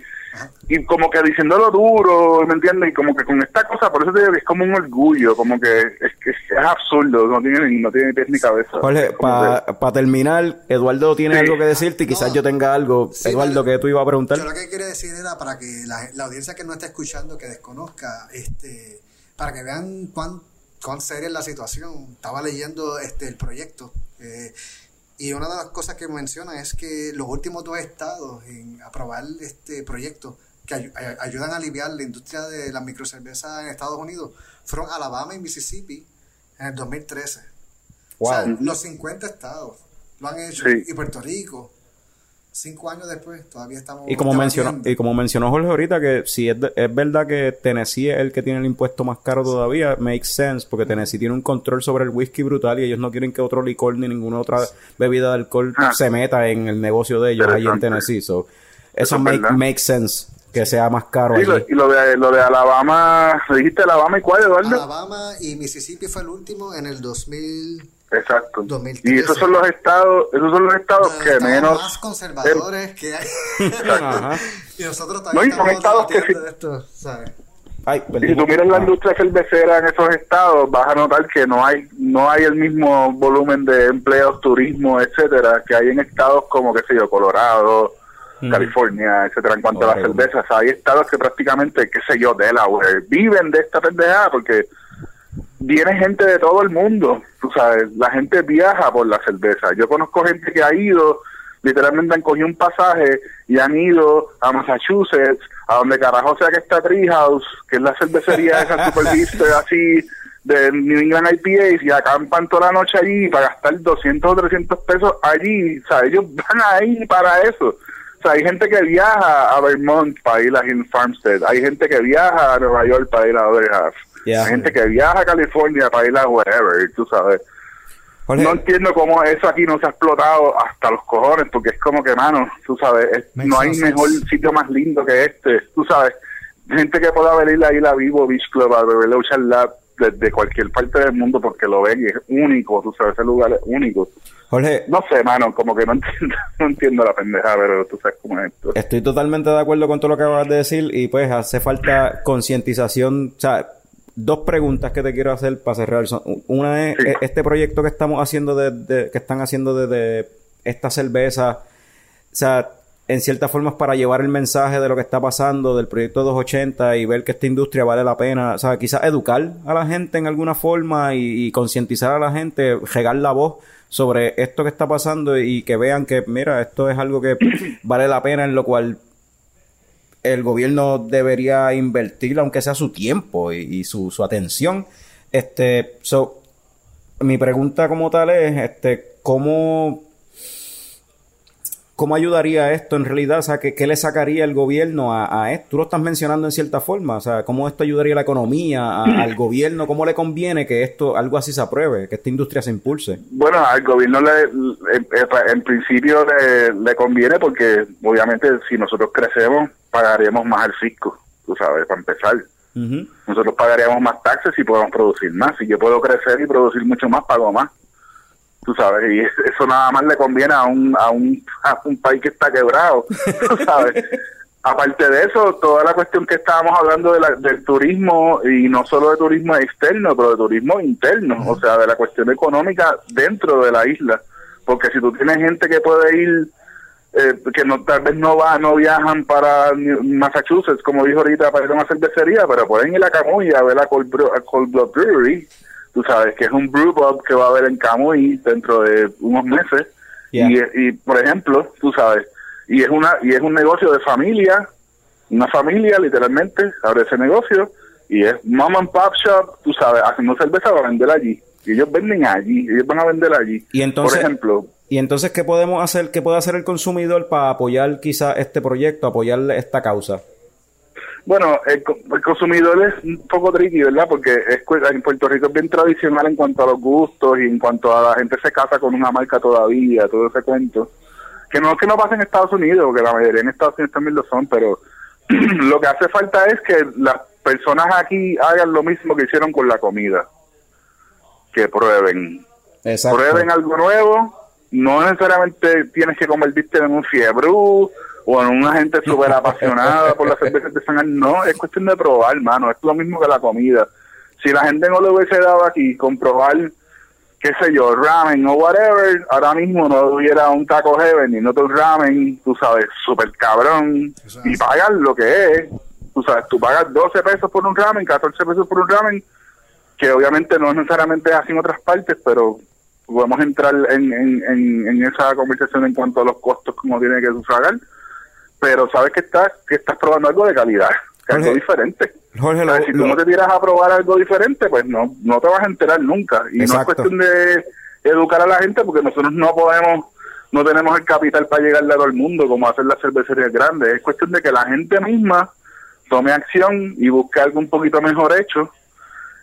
y como que diciéndolo duro, ¿me entiendes? Y como que con esta cosa, por eso te digo que es como un orgullo, como que es que es absurdo, no tiene, ni- no tiene ni pies ni cabeza. Jorge, como que- para terminar, Eduardo tiene Sí. algo que decirte y quizás No. yo tenga algo. Sí, Eduardo, que tú ibas a preguntar. Yo lo que quería decir era para que la, la audiencia que no está escuchando, que desconozca, este, para que vean cuán, cuán seria es la situación. Estaba leyendo este el proyecto eh, y una de las cosas que menciona es que los últimos dos estados en aprobar este proyecto que ay- ay- ayudan a aliviar la industria de la microcerveza en Estados Unidos fueron Alabama y Mississippi en el 2013. O sea, los 50 estados lo han hecho. Sí. Y Puerto Rico, cinco años después, todavía estamos. Y como mencionó, y como mencionó Jorge ahorita, que si es, de- es verdad que Tennessee es el que tiene el impuesto más caro todavía, makes sense, porque Tennessee tiene un control sobre el whisky brutal y ellos no quieren que otro licor ni ninguna otra bebida de alcohol Ah. se meta en el negocio de ellos ahí en. Tennessee. So, Eso eso es make, verdad. makes sense que sea más caro Sí, allí. y lo de, lo de Alabama, ¿me dijiste Alabama y cuál, Eduardo? Alabama y Mississippi fue el último en el 2000. Exacto. 2013. Y esos son los estados, esos son los estados los que estados menos... más conservadores que hay. Ajá. y nosotros No, también y son estados que sí. de esto, ¿sabes? Ay, Y si tú miras la ah. industria cervecera en esos estados, vas a notar que no hay no hay el mismo volumen de empleos, turismo, etcétera, que hay en estados como, qué sé yo, Colorado, California, etcétera, en cuanto a las cervezas. Hay estados que prácticamente, qué sé yo, Delaware, viven de esta pendejada porque viene gente de todo el mundo, tú sabes, la gente viaja por la cerveza. Yo conozco gente que ha ido, literalmente han cogido un pasaje y han ido a Massachusetts, a donde carajo sea que está Treehouse, que es la cervecería esa <laughs> super vista así de New England IPAs y acampan toda la noche allí para gastar 200 o 300 pesos allí, o sea, ellos <laughs> van ahí para eso. O sea, hay gente que viaja a Vermont para ir a Hill Farmstead, hay gente que viaja a Nueva York para ir a Other Half, Yeah. hay gente que viaja a California para ir a wherever, tú sabes. Jorge, No entiendo cómo eso aquí no se ha explotado hasta los cojones, porque es como que, mano, tú sabes, es- no hay sense. mejor sitio más lindo que este, tú sabes. Gente que pueda venir a ir a Vivo Beach Club a beber Ocean Lab desde cualquier parte del mundo porque lo ven y es único, tú sabes, ese lugar es único. Jorge, No sé, mano, como que no <laughs> entiendo, no entiendo la pendeja, pero tú sabes cómo es esto. Estoy totalmente de acuerdo con todo lo que acabas de decir y pues hace falta concientización. O sea, dos preguntas que te quiero hacer para cerrar. Una es Sí. eh, este proyecto que estamos haciendo de, de- que están haciendo desde esta cerveza. O sea, en cierta forma es para llevar el mensaje de lo que está pasando del proyecto 280 y ver que esta industria vale la pena. O sea, quizás educar a la gente en alguna forma y, y concientizar a la gente, regar la voz sobre esto que está pasando y que vean que, mira, esto es algo que <coughs> vale la pena, en lo cual el gobierno debería invertir, aunque sea su tiempo y, su, su atención. Este, so, mi pregunta como tal es, este, ¿cómo, cómo ayudaría esto en realidad? O sea, ¿qué, qué le sacaría el gobierno a, a esto? Tú lo estás mencionando en cierta forma, o sea, ¿cómo esto ayudaría a la economía, a- al gobierno? ¿Cómo le conviene que esto, algo así se apruebe, que esta industria se impulse? Bueno, al gobierno le, en, en principio le, le conviene porque obviamente si nosotros crecemos pagaremos más al fisco, tú sabes, para empezar. Ujú. Nosotros pagaríamos más taxes y podemos producir más. Si yo puedo crecer y producir mucho más, pago más. Tú sabes, y eso nada más le conviene a un, a un, a un país que está quebrado, <laughs> tú sabes. aparte de eso, toda la cuestión que estábamos hablando de la- del turismo, y no solo de turismo externo, pero de turismo interno, o sea, de la cuestión económica dentro de la isla. Porque si tú tienes gente que puede ir, eh, que no tal vez no va, no viajan para Massachusetts, como dijo ahorita, para ir a una cervecería, pero pueden ir a Camuy a ver la Cold, Cold Blood Brewery, tú sabes, que es un brew pub que va a haber en Camuy dentro de unos meses. Yeah. Y, y, por ejemplo, tú sabes, y es una y es un negocio de familia, una familia literalmente abre ese negocio y es mom and pop shop, tú sabes, haciendo cerveza para vender allí. Y ellos venden allí, ellos van a vender allí. Y entonces- por ejemplo, Y entonces, ¿qué podemos hacer? ¿Qué puede hacer el consumidor para apoyar quizá este proyecto, apoyar esta causa? Bueno, el, co- el consumidor es un poco tricky, ¿verdad? Porque es, en Puerto Rico es bien tradicional en cuanto a los gustos y en cuanto a la gente se casa con una marca todavía, todo ese cuento. Que no es que no pase en Estados Unidos, porque la mayoría en Estados Unidos también lo son, pero <clears throat> lo que hace falta es que las personas aquí hagan lo mismo que hicieron con la comida. Que prueben. Exacto. Prueben algo nuevo. No necesariamente tienes que convertirte en un fiebrú o en una gente súper apasionada por la <laughs> cerveza artesanal. No, es cuestión de probar, hermano. Es lo mismo que la comida. Si la gente no le hubiese dado aquí con probar, qué sé yo, ramen o whatever, ahora mismo no hubiera un taco heaven y no un ramen, tú sabes, súper cabrón. Y pagas lo que es. Tú sabes, tú pagas 12 pesos por un ramen, 14 pesos por un ramen que obviamente no necesariamente es así en otras partes, pero podemos entrar en, en, en, en esa conversación en cuanto a los costos como tiene que sufragar, pero sabes que estás que estás probando algo de calidad, que algo diferente. Jorge, lo- si tú lo- no te tiras a probar algo diferente, pues no no te vas a enterar nunca. Y no es cuestión de educar a la gente porque nosotros no podemos, no tenemos el capital para llegarle a todo el mundo como hacen las cervecerías grandes. Es cuestión de que la gente misma tome acción y busque algo un poquito mejor hecho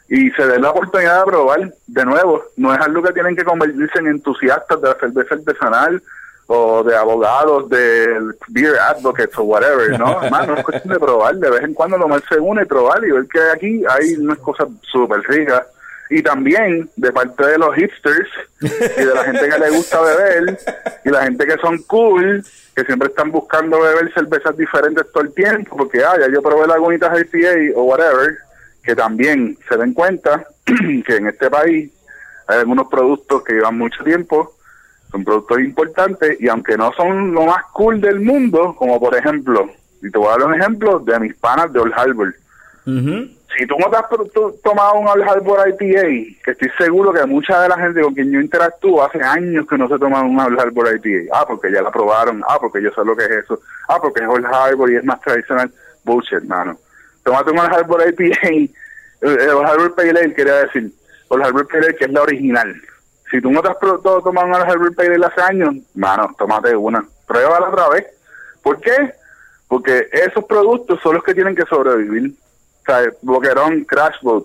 y se dé la oportunidad de probar de nuevo. No es algo que tienen que convertirse en entusiastas de la cerveza artesanal o de abogados, de beer advocates o whatever, ¿no? <laughs> Hermano, es cuestión de probar, de vez en cuando tomarse una y probar y ver que aquí hay unas cosas súper ricas. Y también de parte de los hipsters y de la gente que le gusta beber y la gente que son cool, que siempre están buscando beber cervezas diferentes todo el tiempo, porque ah, ya yo probé Lagunitas IPA o whatever, que también se den cuenta <clears throat> que en este país hay algunos productos que llevan mucho tiempo, son productos importantes y aunque no son lo más cool del mundo, como por ejemplo, y te voy a dar un ejemplo de mis panas de Old Harbor. Ujú. Si tú no te has to- tomado un Old Harbor IPA, que estoy seguro que mucha de la gente con quien yo interactúo hace años que no se toman un Old Harbor IPA. Ah, porque ya la probaron. Ah, porque yo sé lo que es eso. Ah, porque es Old Harbor y es más tradicional. Bullshit, mano. Tómate un Old Harbor IPA. El, el Old Harbor Pale Ale, quería decir. Old Harbor Pale Ale, que es la original. Si tú no te has pro- to- tomado un Old Harbor Pale Ale hace años, mano, tómate una. Pruébala otra vez. ¿Por qué? Porque esos productos son los que tienen que sobrevivir. O sea, Boquerón, Crash Boat.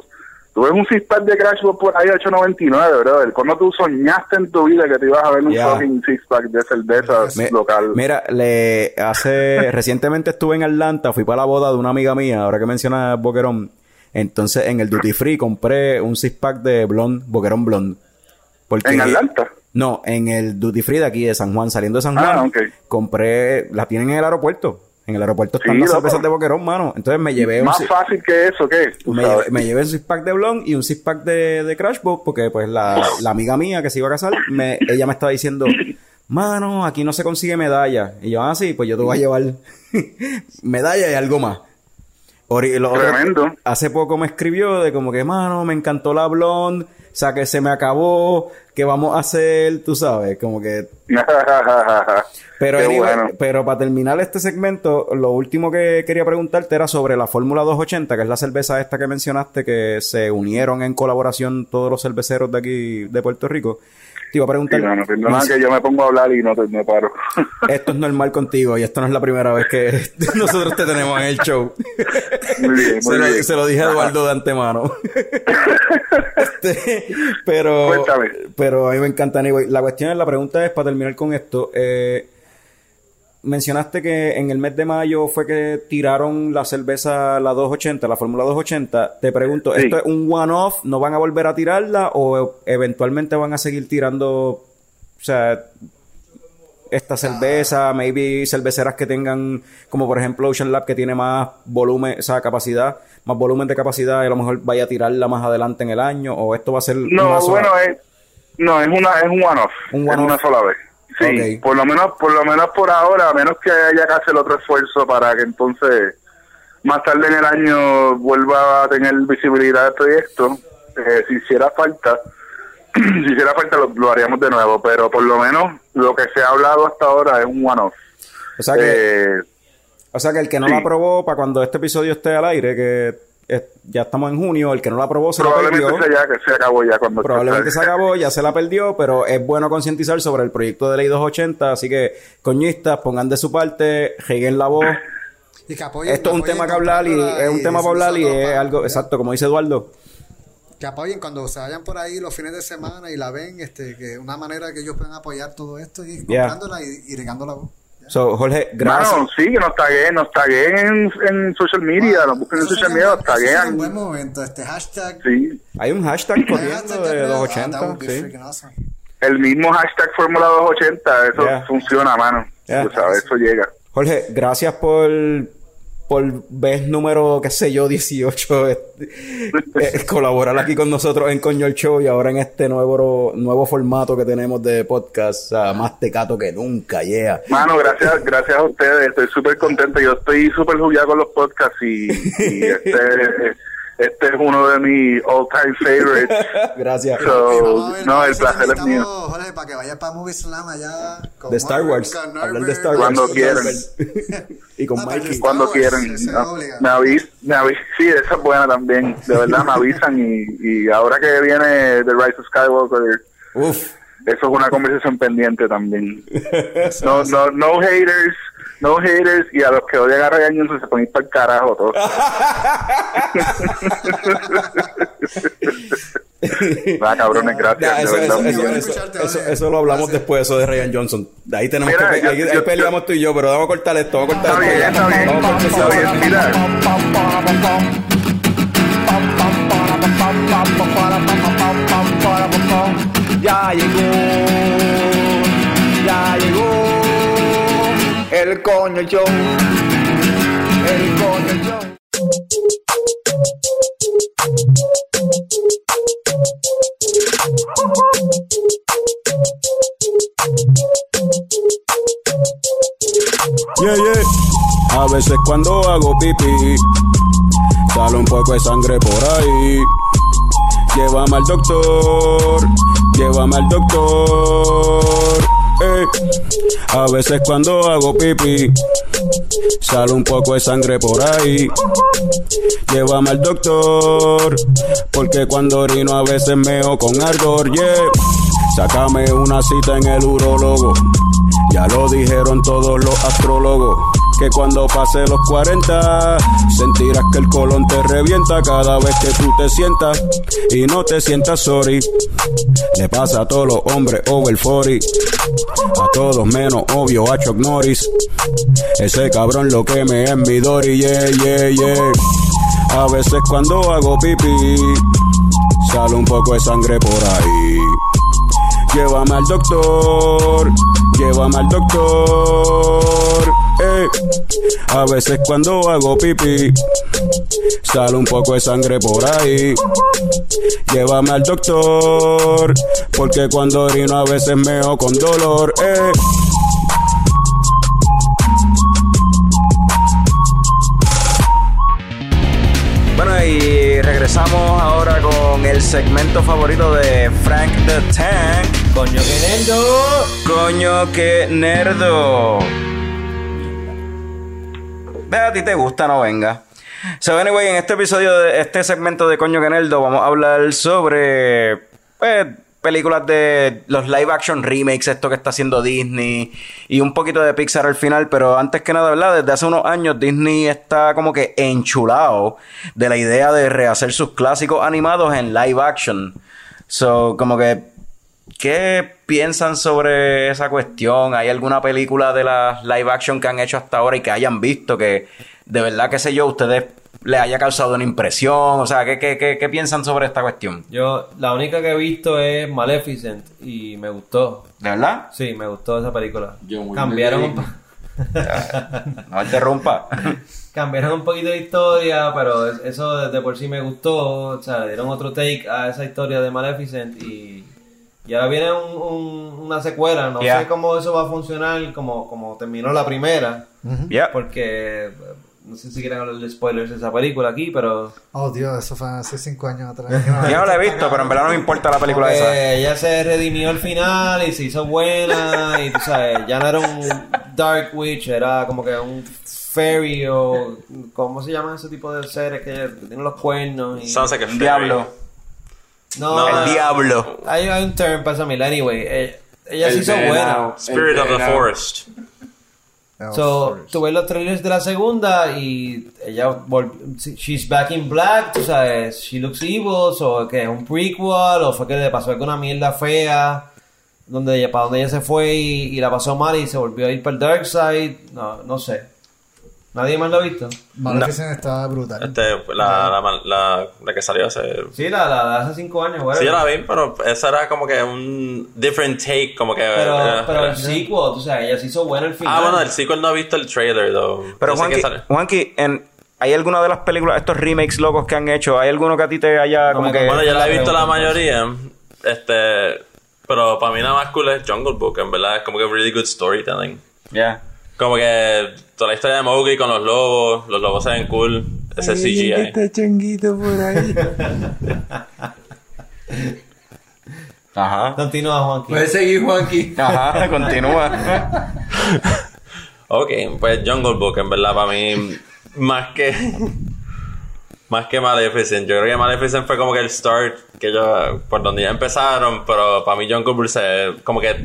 Tú ves un six-pack de Crash Boat por ahí a 8.99, brother. ¿Cuándo tú soñaste en tu vida que te ibas a ver un fucking six-pack de cerveza Me- local? Mira, le hace <laughs> recientemente estuve en Atlanta, fui para la boda de una amiga mía, ahora que menciona Boquerón. Entonces en el duty free compré un six pack de blonde, Boquerón blonde. Porque ¿En Atlanta? No, en el duty free de aquí de San Juan, saliendo de San Ah, Juan, ok. compré, la tienen en el aeropuerto. En el aeropuerto están Sí, las cervezas de Boquerón, mano. Entonces me llevé un Más fácil que eso, ¿qué? Me, llevé, me llevé un six pack de blonde y un six pack de, de Crash Boat porque pues la, la amiga mía que se iba a casar, me, ella me estaba diciendo, mano, aquí no se consigue medalla. Y yo, ah, sí, pues yo te voy a llevar <laughs> medalla y algo más. Ori- otro- Tremendo. hace poco me escribió de como que, mano, me encantó la blonde, o sea, que se me acabó, ¿qué vamos a hacer? Tú sabes, como que <laughs> pero, anyway, bueno. pero para terminar este segmento, lo último que quería preguntarte era sobre la Fórmula 280, que es la cerveza esta que mencionaste, que se unieron en colaboración todos los cerveceros de aquí de Puerto Rico. Te iba a Sí, preguntar, mano, perdona Luis, que yo me pongo a hablar y no te me paro. <laughs> esto es normal contigo y esto no es la primera vez que <laughs> nosotros te tenemos en el show. Muy bien, se, muy lo, bien. se lo dije a Eduardo de antemano. Este, pero, Cuéntame. pero a mí me encanta. Anyway, la cuestión es, la pregunta es, para terminar con esto, eh, mencionaste que en el mes de mayo fue que tiraron la cerveza, la 280, la Fórmula 280. Te pregunto, Sí. ¿esto es un one-off? ¿No van a volver a tirarla o eventualmente van a seguir tirando? O sea, esta cerveza, maybe cerveceras que tengan, como por ejemplo Ocean Lab, que tiene más volumen, o sea, capacidad, más volumen de capacidad, y a lo mejor vaya a tirarla más adelante en el año, o esto va a ser No, una bueno, es, no, es una, es un one-off. Un es one-off. una sola vez. Sí, por lo menos, por lo menos por ahora, a menos que haya que hacer otro esfuerzo para que entonces más tarde en el año vuelva a tener visibilidad el proyecto. Eh, si hiciera falta, <clears throat> si hiciera falta lo, lo haríamos de nuevo, pero por lo menos lo que se ha hablado hasta ahora es un one-off. O sea que, Eh, o sea que el que no sí. la aprobó para cuando este episodio esté al aire, que eh, ya estamos en junio, el que no la aprobó se la probablemente perdió. sea ya que se acabó ya cuando Probablemente se acabó, ya se la perdió, pero es bueno concientizar sobre el proyecto de ley 280, así que coñistas, pongan de su parte, reguen la voz. Y que apoyen, Esto es un tema que hablar y es un y tema para hablar y es para- algo, exacto, como dice Eduardo. Que apoyen cuando se vayan por ahí los fines de semana y la ven, este, que una manera que ellos puedan apoyar todo esto y Yeah. comprándola y, y regando la voz. So, Jorge, gracias. Mano, sí, que nos taguen, nos taguen en, en social media, nos busquen en social media, nos eso sería un buen momento, este hashtag. Sí, Hay un hashtag Hay corriendo de yo creo. Ah, that 280, would be sí. freaking awesome. el mismo hashtag Fórmula 280, eso Yeah. funciona, mano. Yeah. Tú sabes, eso llega. Jorge, gracias por por vez número, qué sé yo, 18, eh, eh, <laughs> colaborar aquí con nosotros en Coño el Show y ahora en este nuevo nuevo formato que tenemos de podcast, más tecato que nunca, yeah. Mano, gracias, gracias a ustedes, estoy súper contento. Yo estoy súper jugueado con los podcasts y, y <laughs> este, este es uno de mis all-time favorites. <laughs> Gracias. So, ver, no, el placer es mío. Jorge, para que vaya para Movie Slam allá. con De Star Wars. Con Hablar de. Star Wars. Cuando quieran. <laughs> Y con Ah, Mikey. Cuando Wars, quieran. No, me avis, me avis, sí, esa es buena también. De verdad, me avisan y, y ahora que viene The Rise of Skywalker, Uf. Eso es una conversación pendiente también. No, no, no haters, no haters y a los que odian a Ryan Johnson se ponen para el carajo todo. Va, cabrones, gracias. Ya, eso, lo hablamos Gracias. después, eso de Ryan Johnson. De ahí tenemos Mira, que. yo- ahí, yo- ahí yo- peleamos tú y yo, pero vamos a cortar esto, vamos a cortar Está esto. bien, está bien, está bien, mira. Ya llegó, ya llegó el coño show, el coño show. Yeah, yeah. A veces cuando hago pipí, sale un poco de sangre por ahí. Llévame al doctor, llévame al doctor. Eh. A veces cuando hago pipí, sale un poco de sangre por ahí. Llévame al doctor, porque cuando orino a veces meo con ardor, yeah. Sácame una cita en el urólogo. Ya lo dijeron todos los astrólogos. Que cuando pase los 40 sentirás que el colon te revienta cada vez que tú te sientas y no te sientas sorry. Le pasa a todos los hombres over 40, a todos menos obvio a Chuck Norris. Ese cabrón lo que me es mi Dory, yeah, yeah, yeah. A veces cuando hago pipí sale un poco de sangre por ahí. Llévame al doctor, llévame al doctor. Eh. A veces cuando hago pipí, sale un poco de sangre por ahí. Llévame al doctor, porque cuando orino a veces meo con dolor. Eh. Bueno, y regresamos ahora con el segmento favorito de Frank the Tank. Coño, que nerdo. Coño, que nerdo. Ve, a ti te gusta, no venga. So, anyway, en este episodio de este segmento de Coño que nerdo vamos a hablar sobre pues, películas de los live action remakes, esto que está haciendo Disney y un poquito de Pixar al final, pero antes que nada, ¿verdad? Desde hace unos años Disney está como que enchulado de la idea de rehacer sus clásicos animados en live action. So, como que ¿Qué piensan sobre esa cuestión? ¿Hay alguna película de las live action que han hecho hasta ahora y que hayan visto que de verdad, qué sé yo, ustedes les haya causado una impresión. O sea, ¿qué, qué, qué, qué piensan sobre esta cuestión? Yo, la única que he visto es Maleficent y me gustó. ¿De verdad? Sí, me gustó esa película. Yo muy Cambiaron bien. un, <laughs> No interrumpa. <laughs> cambiaron un poquito de historia, pero es- eso de, por sí me gustó. O sea, dieron otro take a esa historia de Maleficent y, y ahora viene un- un- una secuela. No Yeah. sé cómo eso va a funcionar como, como terminó la primera. Ya. Porque no sé si quieren hablar de spoilers de esa película aquí, pero Oh, Dios, eso fue hace cinco años atrás. <laughs> Yo no la he visto, pero en verdad no me importa la película esa. Porque ella se redimió al final y se hizo buena y tú sabes, ya no era un Dark Witch, era como que un fairy o ¿cómo se llaman ese tipo de seres que tienen los cuernos? Y... Sounds like a El fairy. diablo. No, No, El eh, diablo. hay, hay un term para esa mil. Anyway, eh, ella se El hizo venado. buena. Spirit of the forest. So, tú ves los trailers de la segunda y ella volvió, she's back in black, tú sabes, she looks evil, o que es un prequel, o fue que le pasó alguna mierda fea, donde ella, para donde ella se fue y, y la pasó mal y se volvió a ir para el dark side, no, no sé. ¿Nadie más lo ha visto? Maleficent está brutal. Este, la, la, la, la que salió hace... Sí, la, la de hace cinco años, güey. Sí, yo la vi, pero esa era como que un different take, como que... Pero, eh, pero el sequel, tú sabes, ella se hizo buena al final. Ah, bueno, el sequel no ha visto el trailer, though. Pero Juanqui, sale. Juanqui, en, ¿hay alguna de las películas, estos remakes locos que han hecho, hay alguno que a ti te haya No como que... Bueno, yo la he visto la mayoría. Este... Pero para mí nada más cool es Jungle Book, en verdad. Es como que really good storytelling. Ya. Como que toda la historia de Mowgli con los lobos, los lobos se ven cool. Ese CGI. chonguito por ahí. Ajá. Continúa, Juanqui. Puedes seguir, Juanqui. Ajá, continúa. Ok, pues Jungle Book, en verdad, para mí, más que. Más que Maleficent. Yo creo que Maleficent fue como que el start que yo. Por donde ya empezaron, pero para mí Jungle Book se. Como que.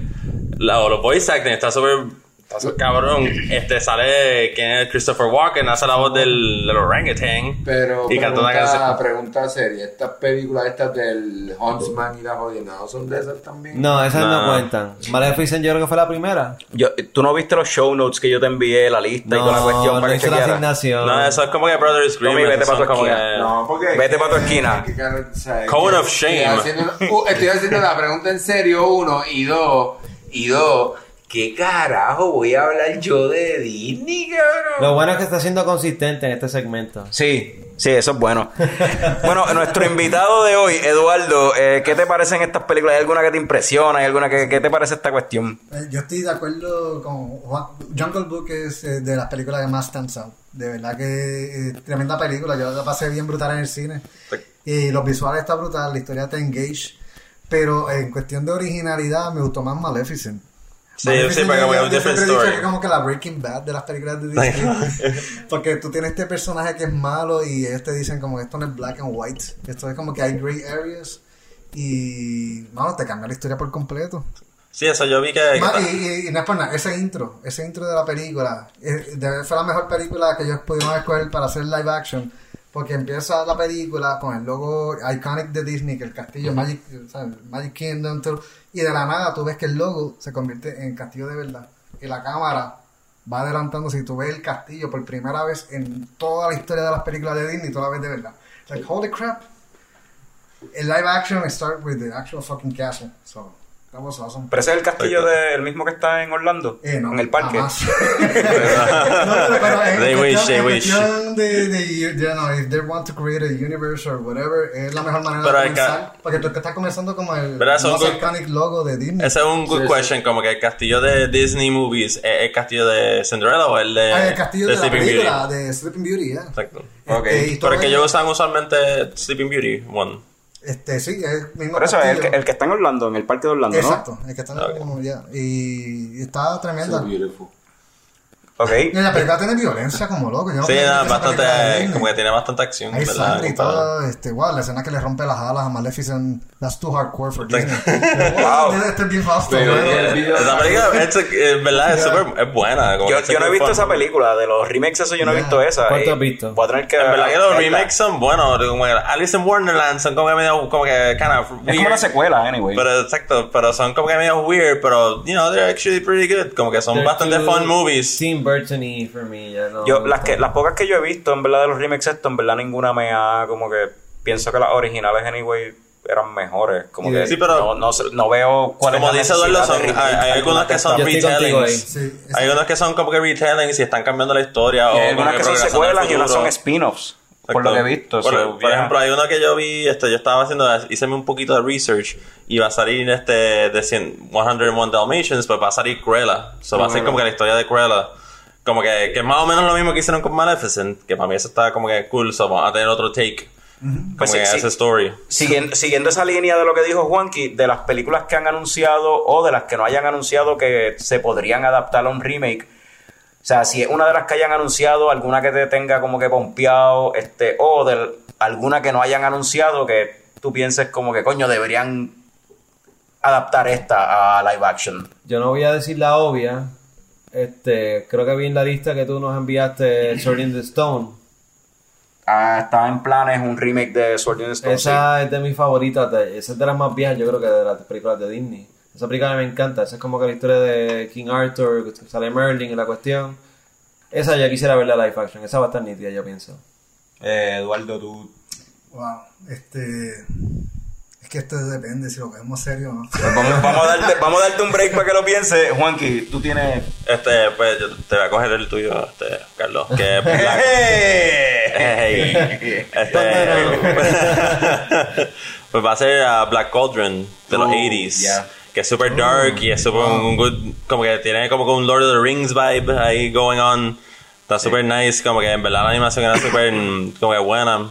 la- los voice acting está súper. Está súper cabrón. Este sale. ¿Quién es? Christopher Walken, hace la voz del, del orangutan. Pero Y pregunta, canción. pregunta seria, estas películas estas del Huntsman y la jodida, ¿no son de esas también? No, esas no, No. cuentan. Maleficent yo creo que fue la primera. Yo, ¿Tú no viste los show notes que yo te envié, la lista y toda la cuestión no para que hice la asignación. No, eso es como que Brothers Grimm. Tommy, vete esos pa' tu esquina. que- No, porque... Vete pa' tu <laughs> esquina. que- que- que- of shame. Estoy haciendo, uh, estoy haciendo la pregunta en serio, uno, y dos, y dos, ¿qué carajo voy a hablar yo de Disney, cabrón? Lo bueno es que está siendo consistente en este segmento. Sí, sí, eso es bueno. <laughs> bueno, nuestro invitado de hoy, Eduardo, eh, ¿qué te parecen estas películas? ¿Hay alguna que te impresiona? ¿Hay alguna que, qué te parece esta cuestión? Eh, Yo estoy de acuerdo con Juan. Jungle Book es eh, de las películas que más stands out. De verdad que eh, tremenda película. Yo la pasé bien brutal en el cine. Y los visuales está brutal, la historia está engage. Pero en cuestión de originalidad me gustó más Maleficent. Sí, sí, porque yo- como yo un different story. que es como que la Breaking Bad de las películas de Disney. <laughs> Porque tú tienes este personaje que es malo y ellos te dicen como que esto no es black and white. Esto es como que hay gray areas. Y, vamos, te cambia la historia por completo. Sí, eso yo vi que. que y, y- y no es por nada, ese intro, ese intro de la película, eh, de- fue la mejor película que ellos pudieron escoger para hacer live action, porque empieza la película con el logo iconic de Disney, que el castillo Magic, ¿sabes? Magic Kingdom, todo, y de la nada tú ves que el logo se convierte en castillo de verdad, y la cámara va adelantando, si tú ves el castillo por primera vez en toda la historia de las películas de Disney, tú la ves de verdad. Like, holy crap. El live action start with the actual fucking castle, so awesome. ¿Pero ese es el castillo del mismo que está en Orlando? Eh, no, en el parque. <laughs> no, pero, pero en They wish, they wish. de, de, you know, if they want to create a universe or whatever, es la mejor manera Pero de comenzar. Porque tú estás comenzando como el más iconic logo de Disney. Ese es un good Sí, sí. question, como que el castillo de Disney Movies, ¿es el castillo de Cinderella o el de, Ah, el castillo de, la Sleeping película Beauty? de Sleeping Beauty, ya. Exacto. Este, y todo Pero que es- ellos usan usualmente Sleeping Beauty One. Este, sí, es el mismo Por eso es el que, el que está en Orlando, en el parque de Orlando, ¿no? Exacto, el que está en como ya. Y está tremenda. So beautiful. Ok. <laughs> Y la película tiene violencia como loco. Yo no Sí, nada, bastante, como que tiene bastante acción. Hay ¿verdad? sangre y todo, este, wow, la escena que le rompe las alas a Maleficent, that's too hardcore for Disney. <laughs> Wow. wow, este es bien video- Esa película, <laughs> es, es verdad, es súper, es buena. como Yo, yo no he visto fun. esa película, de los remakes eso yo no he visto esa. ¿Cuál tú y has visto? Voy a tener que... En verdad que los remakes son buenos, como Alice in Wonderland son como que medio, como que kind of weird. Es como una secuela, anyway. Pero exacto, pero son como que medio weird, pero, you know, they're actually pretty good. Como que son They're bastante fun movies. Burton y for me, ya no. Yo, las, que, las pocas que yo he visto, en verdad, de los remakes estos, en verdad ninguna me ha como que... Pienso que las originales, anyway, eran mejores. Como que Sí, pero- no, no, no veo cuál es Como la dice Eduardo, son- hay, hay algunas que son retellings. Sí, Hay unas que son como que retellings y están cambiando la historia. Y o hay como algunas que son progresando secuelas y unas futuro. son spin-offs. Por lo que he visto. Por, so, por yeah. ejemplo, hay uno que yo vi, este, yo estaba haciendo, hice un poquito de research y va a salir este de 100, 101 Dalmatians, pues va a salir Cruella. So, va a ser como que la historia de Cruella. Como que, que es más o menos lo mismo que hicieron con Maleficent, que para mí eso está como que cool, so vamos a tener otro take. Como Pues que sí, sí. esa story. Siguiendo, siguiendo esa línea de lo que dijo Juanqui, de las películas que han anunciado o de las que no hayan anunciado que se podrían adaptar a un remake. O sea, si es una de las que hayan anunciado, alguna que te tenga como que pompeado, este, o de alguna que no hayan anunciado que tú pienses como que coño, deberían adaptar esta a live action. Yo no voy a decir la obvia. Este, creo que vi en la lista que tú nos enviaste Sword in the Stone. Ah, está en planes un remake de Sword in the Stone. sí. Esa es de mis favoritas. de- esa es de las más viejas, yo creo que de las películas de Disney. Esa película me encanta. Esa es como que la historia de King Arthur, sale Merlin en la cuestión. Esa yo quisiera verla live action. Esa va a estar nítida, yo pienso. Eh, Eduardo, tú. Wow, este. Es que esto depende si lo cogemos serio o no. Pues vamos, <laughs> vamos a darte, vamos a darte un break para que lo pienses. Juanqui, tú tienes. Este, pues yo te voy a coger el tuyo, este, Carlos, que es <laughs> Black. Hey. Este, <laughs> pues va a ser uh, Black Cauldron de los Oh, 80s. yeah. Que es super dark y es super un good. Como que tiene como que un Lord of the Rings vibe ahí going on. Está super nice. Como que en verdad la animación era super como que buena.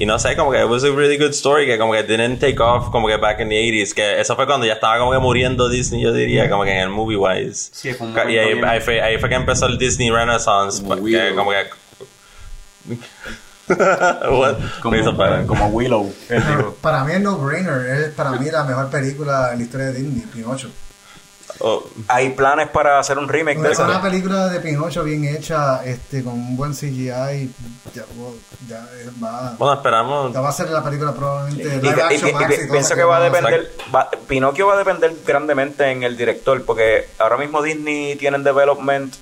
Y no sé, como que it was a really good story que como que didn't take off como que back in the 80s. Que eso fue cuando ya estaba como que muriendo Disney, yo diría, como que en el movie wise. Sí, fue un y ahí, momento bien- ahí fue, ahí fue que empezó el Disney Renaissance. Como que Willow. como que. <laughs> What? Me hizo para- como Willow. Para mí es no-brainer. Es para mí la mejor película en la historia de Disney, Pinocho. Oh, Hay planes para hacer un remake de Una, esa. una película de Pinocho bien hecha, este, con un buen CGI. Ya, ya eh, va, bueno, esperamos. ya va a ser la película probablemente Y, pienso que va a depender, va- Pinocchio va a depender grandemente en el director, porque ahora mismo Disney tiene en development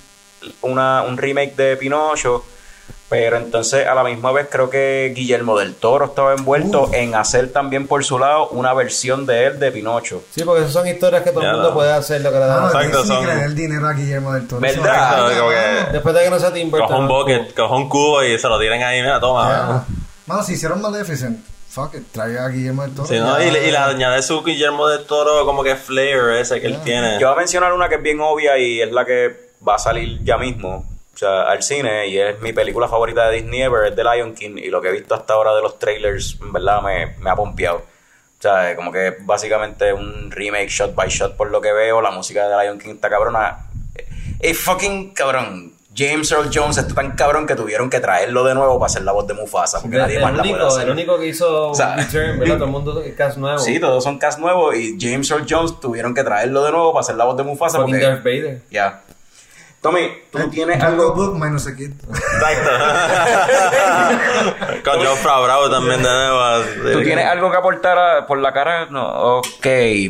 una, un remake de Pinocho, pero entonces a la misma vez creo que Guillermo del Toro estaba envuelto en hacer también por su lado una versión de él de Pinocho. Sí, porque esas son historias que todo Ya el mundo no. puede hacer lo que le da. Mano, la gana. Exacto, son- que le dé el dinero a Guillermo del Toro. ¿Verdad? Que-. Después de que no sea Tim Burton. Coja un bucket, coja un cubo y se lo tiran ahí, mira, toma. Ya. Mano, si hicieron Maleficent, fuck it, traiga a Guillermo del Toro. Sí, ¿no? y, le- y la añade su Guillermo del Toro como que flair ese que él tiene. Yo voy a mencionar una que es bien obvia y es la que va a salir ya mismo, o sea, al cine, y es mi película favorita de Disney ever, es The Lion King, y lo que he visto hasta ahora de los trailers, en verdad me, me ha pompeado. O sea, como que básicamente un remake shot by shot por lo que veo, la música de The Lion King está cabrona. Es fucking cabrón. James Earl Jones está tan cabrón que tuvieron que traerlo de nuevo para hacer la voz de Mufasa, porque El, nadie el más la puede único, hacer. el único que hizo O sea, Return, ¿verdad? Todo el mundo es cast nuevo. Sí, todos son cast nuevos y James Earl Jones tuvieron que traerlo de nuevo para hacer la voz de Mufasa Fucking porque... Darth Vader. Ya. Tommy, tú tienes algo... Book minus a kid. Exacto. Con John Favreau también de nuevo. ¿Tú tienes algo que aportar a- por la cara? No, ok,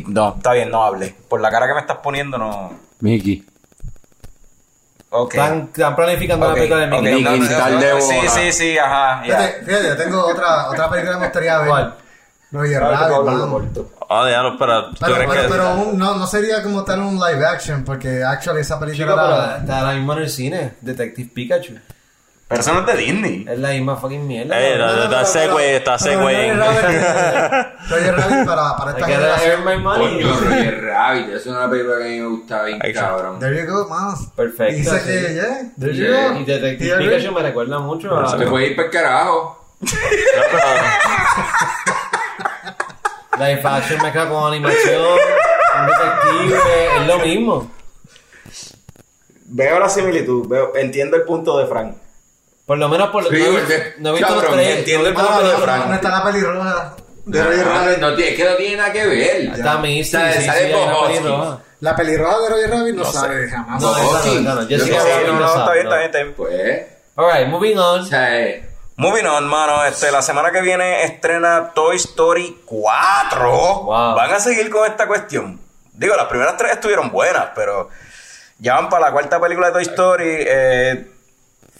no, está bien, no hable. Por la cara que me estás poniendo, no. Mickey. Ok. Están, están planificando Ok, una película de Mickey. no, Quintal no, de no, Sí, sí, sí, ajá. Fíjate, fíjate, yo tengo otra, otra película que me gustaría ver. ¿Cuál? Roger Rabbit. Oh, diablo, pero ¿tú Pero, crees pero, que pero un- no, no sería como tal un live action, porque actually esa película Chico, era... está ahora mismo en el cine. Detective Pikachu. Pero eso no es de Disney. Es la misma fucking mierda. Eh, no, está segue, está segue. Roger Rabbit- para, para esta generación. my money. Coño, Roger Rabbit. Es una película que a mí me gustaba bien, cabrón. There you go, mano. Perfecto. Dice que, yeah, there you Yeah. go. Y Detective Pikachu me recuerda mucho a... Se puede ir para el carajo. <laughs> Live action mezcla con animación, un detective, es lo mismo. Veo la similitud, veo, entiendo el punto de Frank. Por lo menos por lo Sí, no, de- no he visto los cabrón, tres. entiendo el punto de. Frank. ¿Dónde está la pelirroja de Roger No, Rabbit? no tiene- es que no tiene nada que ver. Está Misty, sí, Sale- sí, sale sí, hay una Bohosky. pelirroja. La pelirroja de Roger Rabbit no, sabe jamás. No, No, esa no, sí. esa no. Yo sé, Rabbit no, no no, está bien, no. está bien, está bien. Pues, Alright, moving on. o sea, eh, Moving on, mano. Este, la semana que viene estrena Toy Story 4. Wow. Van a seguir con esta cuestión. Digo, las primeras tres estuvieron buenas, pero Ya van para la cuarta película de Toy Story. Eh,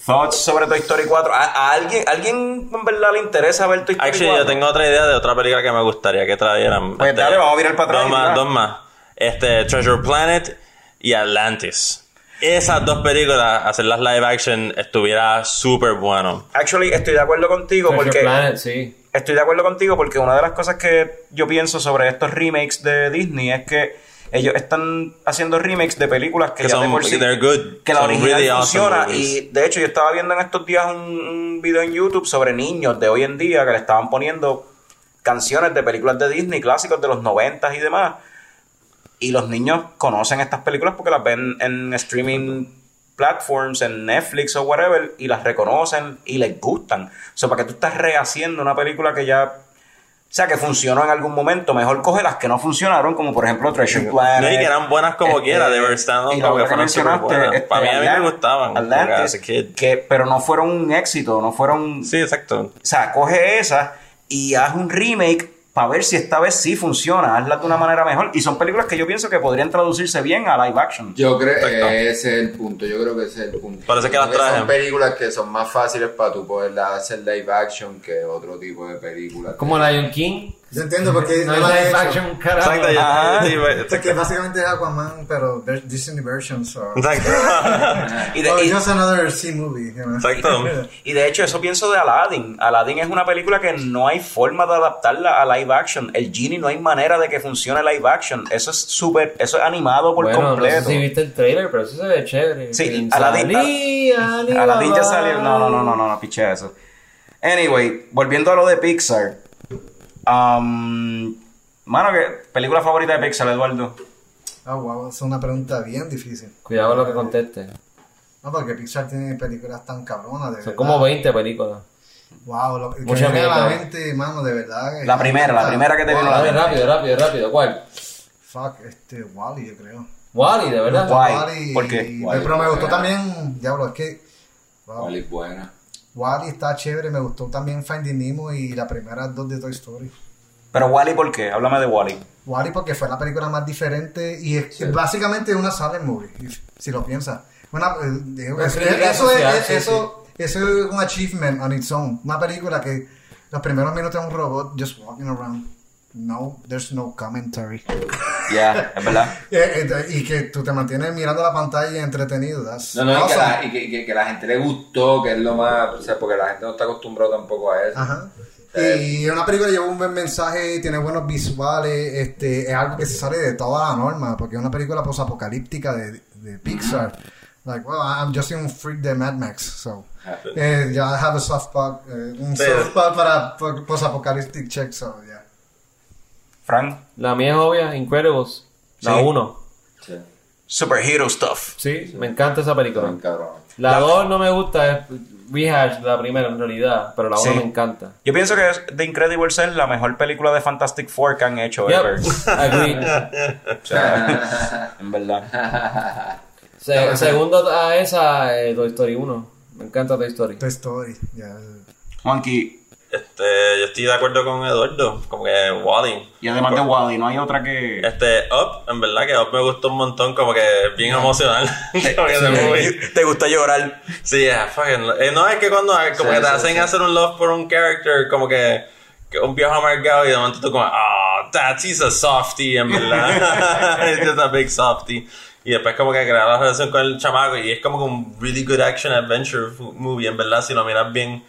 thoughts sobre Toy Story 4. ¿A, a alguien, alguien en verdad le interesa ver Toy Story Actually, 4? yo tengo otra idea de otra película que me gustaría que trajeran. Pues dale, vamos a virar para atrás Dos más, dos más. Este, Treasure Planet y Atlantis. Esas dos películas, hacerlas live action, estuviera súper bueno. Actually, estoy de acuerdo contigo Treasure porque... Planet, sí. Estoy de acuerdo contigo porque una de las cosas que yo pienso sobre estos remakes de Disney es que ellos están haciendo remakes de películas que, Que ya de son- por sí, good. que la Son original really awesome funciona y de hecho yo estaba viendo en estos días un, un video en YouTube sobre niños de hoy en día que le estaban poniendo canciones de películas de Disney clásicos de los 90 y demás y los niños conocen estas películas porque las ven en streaming platforms, en Netflix o whatever, y las reconocen y les gustan. O sea, para que tú estás rehaciendo una película que ya, o sea, que funcionó en algún momento, mejor coge las que no funcionaron, como por ejemplo Treasure Planet. No, y que eran buenas como quiera, they were stand-up, y como que mencionaste, este, Para mí, a mí me gustaban, Atlantis, que, pero no fueron un éxito, no fueron... Sí, exacto. O sea, coge esa y haz un remake para ver si esta vez sí funciona, hazla de una manera mejor. Y son películas que yo pienso que podrían traducirse bien a live action. Yo creo que ese es el punto, yo creo que ese es el punto. Parece que las Creo trajen. Son películas que son más fáciles para tú poderlas hacer live action que otro tipo de películas. Como Lion King. Yo entiendo porque No no la live action, carajo. Exacto, ya- sí, Porque básicamente es Aquaman, pero Disney versions. Or, Exacto. <laughs> Y de, y- just another sea movie. You know? Exacto. <laughs> y de hecho, eso pienso de Aladdin. Aladdin es una película que no hay forma de adaptarla a live action. El Genie no hay manera de que funcione live action. Eso es súper, eso es animado por bueno, completo. no sé si viste el trailer, pero eso se ve chévere. Sí, Aladdin- salí, Aladdin ya salió. No, no, no, no, no, no, piché eso. Anyway, volviendo a lo de Pixar. Um, mano, ¿qué película favorita de Pixar, Eduardo? Ah, wow, es una pregunta bien difícil. Cuidado con lo que conteste. No, porque Pixar tiene películas tan cabronas, de Son verdad. como 20 películas. Wow, lo que Mucha me viene a la mente, mano, de verdad. La primera, la primera que te vino a la A ver, mente. rápido, rápido, rápido. ¿Cuál? Fuck, este, Wally, yo creo. Wally, de verdad. Wall-E, ¿Por qué? pero me gustó buena. también, diablo, es que. Wow, Cuál es buena. Wally está chévere, me gustó también Finding Nemo y las primeras dos de Toy Story. Pero Wally, ¿por qué? Háblame de Wally. Wally porque fue la película más diferente y es básicamente una silent movie, si lo piensas. Una, eh, es, sí, eso es un achievement on its own. Una película que los primeros minutos es un robot just walking around. No, there's no commentary. <laughs> Ya, es verdad. <laughs> Eh, eh, y que tú te mantienes mirando la pantalla entretenido. No, no, y que, awesome. la, y que, que- que la gente le gustó, que es lo más, o sea, porque la gente no está acostumbrada tampoco a eso. Ajá. Eh, Y una película lleva un buen mensaje, tiene buenos visuales, este, es algo que se sale de toda la norma, porque es una película posapocalíptica de, de Pixar. Like, well, I'm just un freak de Mad Max, so. Ya I have a soft spot, eh, un soft spot para po- post-apocalyptic check, so, yeah. Frank, La mía es obvia, Incredibles. La Sí. 1. Sí, superhero stuff. Sí, me encanta esa película. bien cabrón. La 2 no me gusta, es rehash la primera en realidad, pero la 1 Sí. me encanta. Yo pienso que es- The Incredibles es la mejor película de Fantastic Four que han hecho Yep, ever. <laughs> agree. O sea, <laughs> en verdad. Se- segundo a esa, eh, Toy Story 1. Me encanta Toy Story. Toy Story, yeah. Juanqui, Este, yo estoy de acuerdo con Eduardo, como que Wally. y además de Wally, no hay otra que... Este, Up, en verdad que Up me gustó un montón, como que bien emocional. <laughs> Como que. ¿Te gusta llorar? Sí, yeah, fucking. eh, no es que cuando como Sí, que te sí, hacen sí. hacer un love por un character, como que, que un viejo amargado y de momento tú como, ah, that's he's a softie, en verdad. <laughs> <laughs> He's just a big softie. Y después como que crear la relación con el chamaco y es como que un really good action adventure movie, en verdad, si lo miras bien.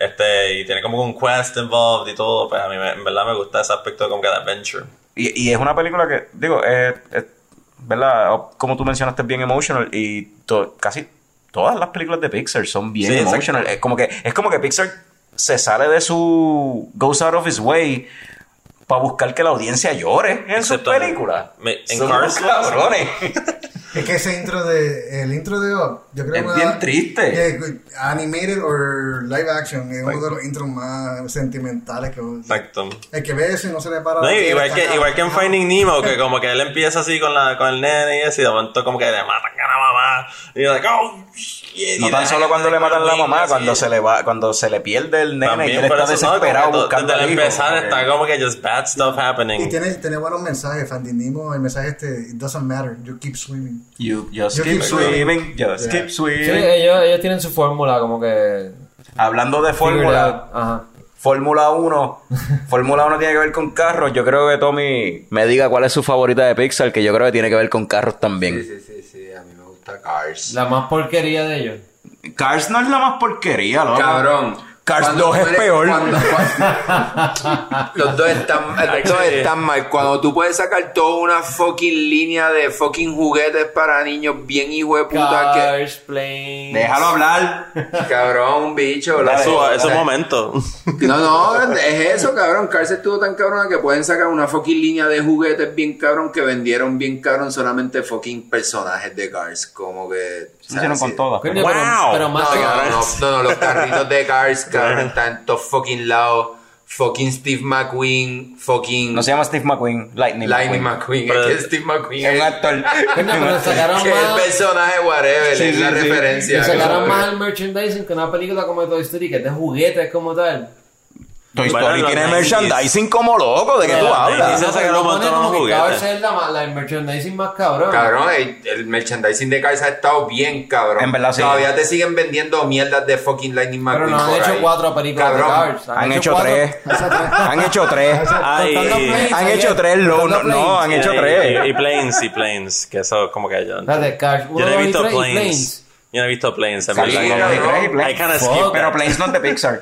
Este, y tiene como un quest involved y todo, pues a mí me- en verdad me gusta ese aspecto como que de adventure. Y, y es una película que, digo, es, es- ¿verdad? Como tú mencionaste, es bien emotional y to- casi todas las películas de Pixar son bien Sí, emotional. Es como, que, es como que Pixar se sale de su... goes out of his way para buscar que la audiencia llore en sus películas. En Cars, cabrones. <laughs> Es que ese intro de, el intro de Up, yo creo Es que bien triste. que animated o live action es uno de los intros más sentimentales que Exacto. el que ve eso y no se le para No, la y igual, que, cabrón. igual que en Finding Nemo, que <laughs> como que él empieza así con, la, con el nene y eso, y de momento como que le matan a la mamá. Y you're like, oh, shit. No Y tan solo cuando le matan la Halloween, mamá, cuando se le va, cuando se le pierde el nene y También, él pero está eso, ¿no? desesperado que buscando Desde al el hijo. empezar que- está como que just bad stuff happening. Y tiene, tiene buenos mensajes, Fandinimo, el mensaje este, it doesn't matter, you keep swimming. You just You keep keep swimming, just Yeah. keep Sí, swimming. ellos, ellos tienen su fórmula, como que. Hablando de fórmula. Fórmula 1, <laughs> Fórmula 1 tiene que ver con carros. Yo creo que Tommy me diga cuál es su favorita de Pixar, que yo creo que tiene que ver con carros también. Sí, sí, sí, sí, a mí me gusta Cars. La más porquería de ellos. Cars no es la más porquería, loco. Cabrón. Cars Cuando 2 tú es peor. cuando- <laughs> cuando- los dos están, los dos están mal. Cuando tú puedes sacar toda una fucking línea de fucking juguetes para niños bien hijo de puta que... Cars, planes. Déjalo hablar. Cabrón, bicho. la- Es su, es su o sea, momento. No, no, es eso, cabrón. Cars estuvo tan cabrona que pueden sacar una fucking línea de juguetes bien cabrón que vendieron bien cabrón solamente fucking personajes de Cars. Como que... Se hicieron con todas. Wow. pero, pero No, más. no, no, no, no, los carritos de Cars, <laughs> cabrón, están en todos fucking lados. Fucking Steve McQueen, fucking No se llama Steve McQueen, Lightning, Lightning McQueen. McQueen. Pero- es que Steve McQueen Es un es, actor. <laughs> Sacaron que es el más. personaje, whatever, Sí, es sí, la sí. referencia. Y sacaron más el merchandising que una película como Toy Story, que es de juguetes como tal. Toy Story tiene 90s. merchandising como loco. ¿De qué tú Pero hablas? 90s sacaron un Lo montón de como que juguetes. Es la, la- el merchandising más cabrón. Cabrón, el, merchandising de Cars ha estado bien, cabrón. En verdad, sí. Todavía te siguen vendiendo mierdas de fucking Lightning Pero McQueen. no han hecho cuatro películas de Cars. Han hecho tres. Han hecho tres. Han hecho tres. No, han hecho tres. y, planes, y planes. Que eso como que yo... Yo no he visto planes. Yo no he visto planes. en Sí, verdad. Pero. Planes no es de Pixar.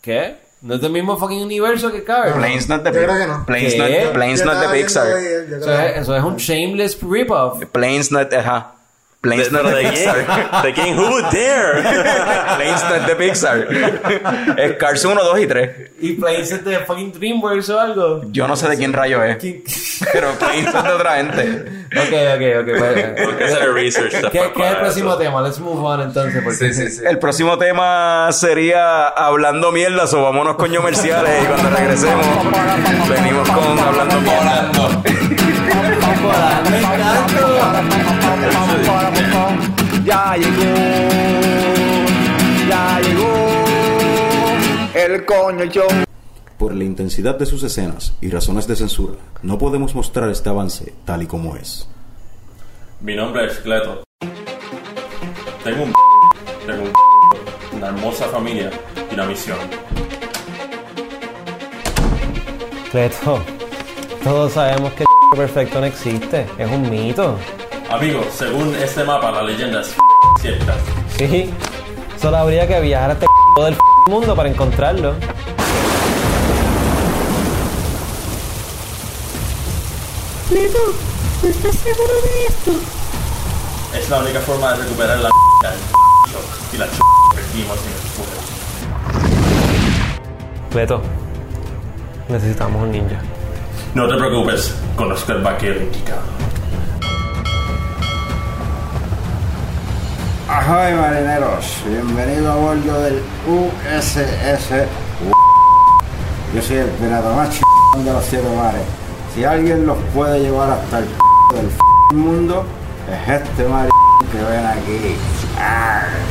¿Qué? ¿No es del mismo fucking universo que Cars? Planes no es de que no. Planes ¿Qué? no es Planes Yo no es de Pixar. Eso es, eso es un shameless rip-off. Planes no es de... Ajá. De, Planes no pero de de Pixar. quién? ¿De quién? Who would dare? Planes no es de Pixar. Es Cars 1, 2 y 3. ¿Y Planes es de fucking DreamWorks o algo? Yo no sé de quién rayo es. ¿Qué? <laughs> Pero Planes es de otra gente. Ok, ok, ok. pues, Tengo que hacer el research ¿Qué, qué es el próximo eso. tema? Let's move on entonces. Porque Sí, sí, sí. El próximo tema sería Hablando Mierda, o vámonos con comerciales y cuando regresemos venimos con Hablando Mierda. <laughs> Me encanta. Ya llegó, ya llegó el coño show. Por la intensidad de sus escenas y razones de censura, no podemos mostrar este avance tal y como es. Mi nombre es Cleto. Tengo un <laughs> tengo un <laughs> una hermosa familia y una misión. Cleto, todos sabemos que el <laughs> perfecto no existe. Es un mito. Amigos, según este mapa, la leyenda es cierta. Sí. Solo habría que viajar a este del mundo para encontrarlo. ¿tú estás seguro de esto? Es la única forma de recuperar la del y la que perdimos en el fuego. Cleto, necesitamos un ninja. No te preocupes, conozco el vaquero indicado. Ahoy marineros, bienvenido a bordo del USS Yo soy el pirata más chingón de los siete mares. Si alguien los puede llevar hasta el del mundo, es este mar que ven aquí. Arr.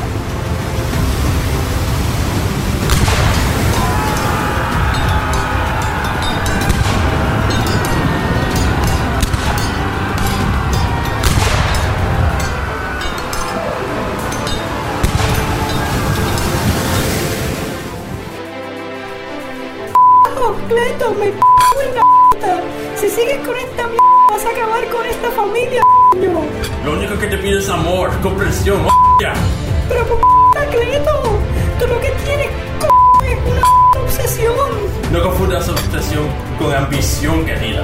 Si sigues con esta mierda, vas a acabar con esta familia, coño. Lo único que te pido es amor, comprensión, ya. Pero por p Cleto, tú lo que tienes, c es una obsesión. No confundas obsesión con ambición, querida.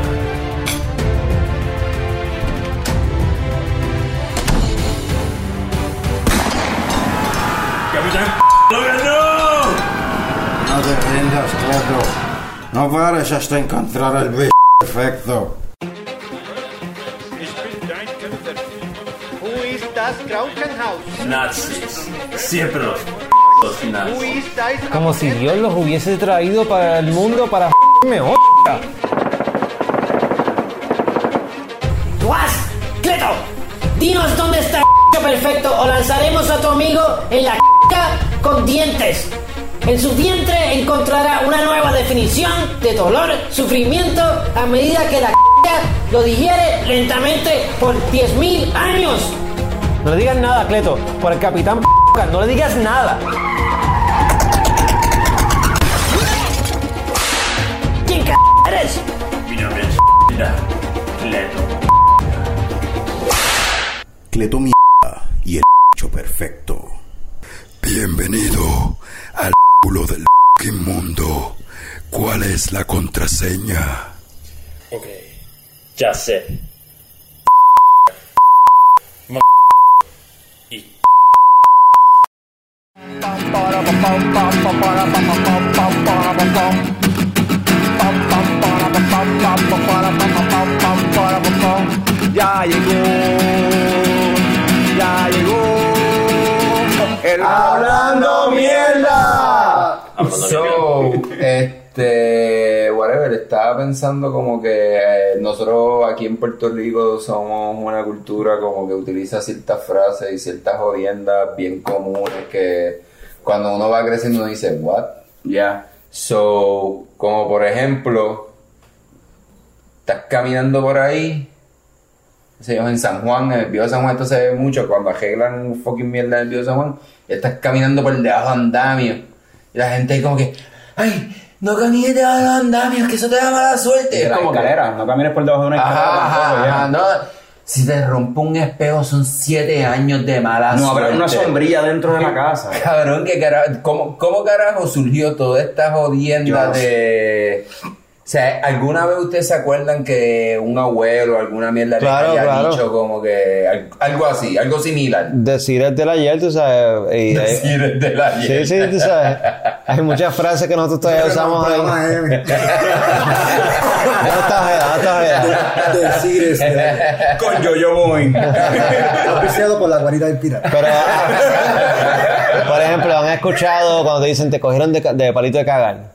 Capitán, lo ganó. No te rindas, Cleto. No pares hasta encontrar el bicho perfecto. Nazis, siempre los nazis. Como si Dios los hubiese traído para el mundo para me ¡Duas! ¡Cleto! Dinos dónde está el perfecto o lanzaremos a tu amigo en la con dientes. En su vientre encontrará una nueva definición de dolor, sufrimiento a medida que la lo digiere lentamente por 10.000 años. No le digas nada, Cleto. Por el capitán no le digas nada. ¿Quién c eres? Mi nombre es Leto. Cleto mierda y el hecho perfecto. Bienvenido al culo del mundo. ¿Cuál es la contraseña? Ok. Ya sé. Y Ya llegó, ya llegó. El hablando mierda. So, este, whatever, estaba pensando como que nosotros aquí en Puerto Rico somos una cultura como que utiliza ciertas frases y ciertas jodiendas bien comunes que cuando uno va creciendo uno dice, what? Ya. So, como por ejemplo, estás caminando por ahí, en San Juan, en el Bío de San Juan esto se ve mucho, cuando arreglan fucking mierda en el Bío de San Juan, y estás caminando por debajo de andamio, y la gente como que, ay, no camines debajo de andamios, que eso te da mala suerte. Es como escalera, no camines por debajo de una escalera. Ajá, ajá, tampoco, ya. ajá, no. Si te rompe un espejo son siete años de mala No suerte. habrá una sombrilla dentro de la casa. <laughs> Cabrón, que carajo, ¿cómo, ¿cómo carajo surgió toda esta jodienda Yo no de... O sea, ¿alguna vez ustedes se acuerdan que un abuelo, alguna mierda Claro, les haya claro. dicho como que al- algo así, algo similar? Decir el del ayer, tú sabes. y- Decir el del ayer. Sí, sí, tú sabes. Hay muchas frases que nosotros todavía usamos. No está ojeda, no está. Decir este. Con Yo-Yo Boing. Auspiciado por la guarida del pirata. Pero, por ejemplo, han escuchado cuando te dicen te cogieron de palito de cagar.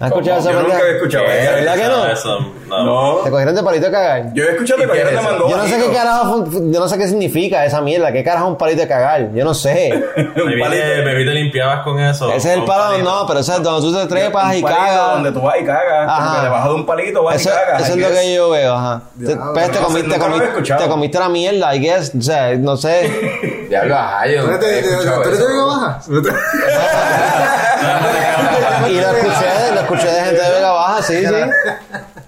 ¿Han escuchado esa Yo nunca verdad? había escuchado eso. ¿Verdad que no? Eso, no. No. Te cogieron de palito de cagar. Yo he escuchado ¿Y de qué es cogieron de mango Yo no sé qué carajo, yo no sé qué significa esa mierda. ¿Qué carajo es un palito de cagar? Yo no sé. <laughs> Palito. te, te limpiabas con eso. Ese es el palo, palito. no, pero ese es donde tú te trepas y cagas. Donde tú vas y cagas. Ajá. que debajo de un palito vas Eso, y cagas. eso es lo que yo veo, ajá. Te, pues te, comiste, te, te comiste la mierda, I guess. O sea, no sé. <laughs> Diablo, ajá, yo ¿Tú eso. Vega Baja? <laughs> y lo escuché, escuché de gente de Vega Baja, sí, sí.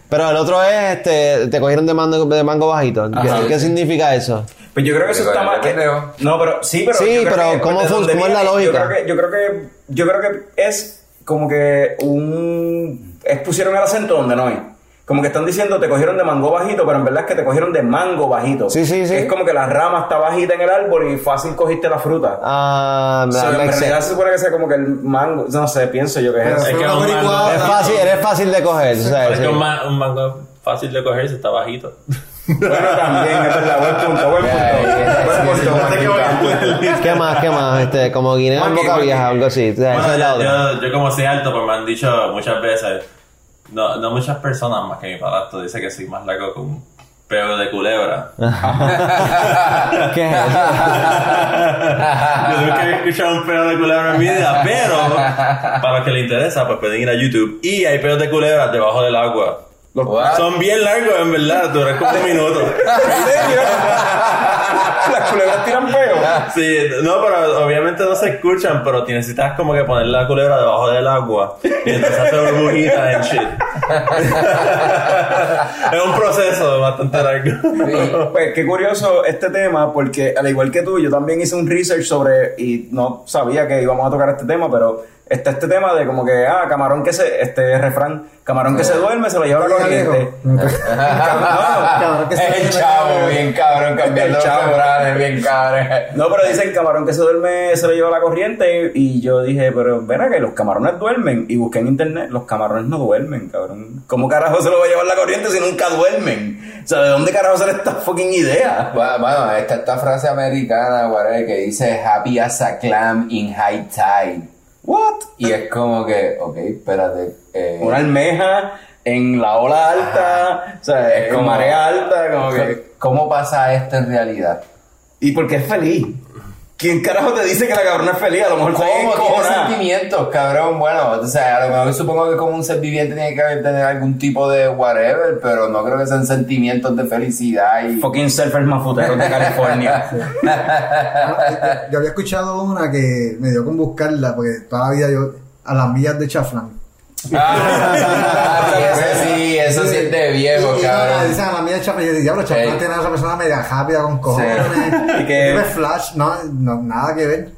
Pero el otro es, este, te cogieron de mango, de mango bajito. ¿Qué, significa eso? Pues yo creo que eso está mal. que-. No, pero sí, pero. Sí, pero que ¿cómo donde cómo es la lógica? Yo creo que, yo creo que, yo creo que es como que un. Es pusieron el acento donde no hay. Como que están diciendo te cogieron de mango bajito, pero en verdad es que te cogieron de mango bajito. Sí, sí, sí. Es como que la rama está bajita en el árbol y fácil cogiste la fruta. Ah, O sea, that en realidad sense. se supone que sea como que el mango, no sé, pienso yo que es. Es que una un mango-. Es fácil, eres fácil de coger, o sea, Es sí. que un, ma- un mango fácil de coger si está bajito. <laughs> Bueno, también, es verdad, buen punto, buen punto. Buen punto. ¿Qué más, qué más? Este, como guineo en boca vieja, algo así. O sea, Bueno, es la otra. yo, yo como soy alto, pues me han dicho muchas veces, no, no muchas personas más que mi padrastro dice que soy más largo que un peo de culebra. <laughs> ¿Qué es eso? Yo nunca había escuchado un peo de culebra en mi vida, pero para los que les interesa, pues pueden ir a YouTube y hay peos de culebra debajo del agua. What? Son bien largos, en verdad, duran como un minuto. <laughs> <laughs> Las culebras tiran peo. Sí, no, pero obviamente no se escuchan, pero necesitas como que poner la culebra debajo del agua y entonces hacer burbujitas en shit. <laughs> es un proceso bastante largo. Pues qué curioso este tema, porque al igual que tú, yo también hice un research sobre, y no sabía que íbamos a tocar este tema, pero está este tema de como que, ah, camarón que se, este refrán, camarón que se duerme, se lo lleva la corriente. Cabrón, que se Es el duerme. chavo, bien cabrón, cambiando El chavo. bien cabrón. No, pero dicen camarón que se duerme, se lo lleva la corriente, y, y yo dije, pero ven que los camarones duermen, y busqué en internet, los camarones no duermen, cabrón. ¿Cómo carajo se lo va a llevar la corriente si nunca duermen? O sea, ¿de dónde carajo sale esta fucking idea? Bueno, bueno, está esta frase americana, whatever, que dice happy as a clam in high tide. What? Y es como que, ok, espérate. eh, Una almeja en la ola alta, o sea, es como marea alta, como que... ¿Cómo pasa esto en realidad? Y porque es feliz. ¿Quién carajo te dice que la cabrona es feliz? A lo mejor ¿Cómo? Sentimientos, cabrón. Bueno, o sea, a lo mejor supongo que como un ser viviente tiene que tener algún tipo de whatever, pero no creo que sean sentimientos de felicidad y... Fucking surfers mafuteros de California. <laughs> Yo había escuchado una que me dio con buscarla, porque toda la vida yo, a las millas de Chaflán. <laughs> Ah, <laughs> sí, eso sí, eso sí es de viejo, Y- y no, cabrón. Dicen a la mía y yo diablo, Chaflán Ey. tiene a esa persona media rápida con cojones. <laughs> Y que- que Flash, no, no, nada que ver.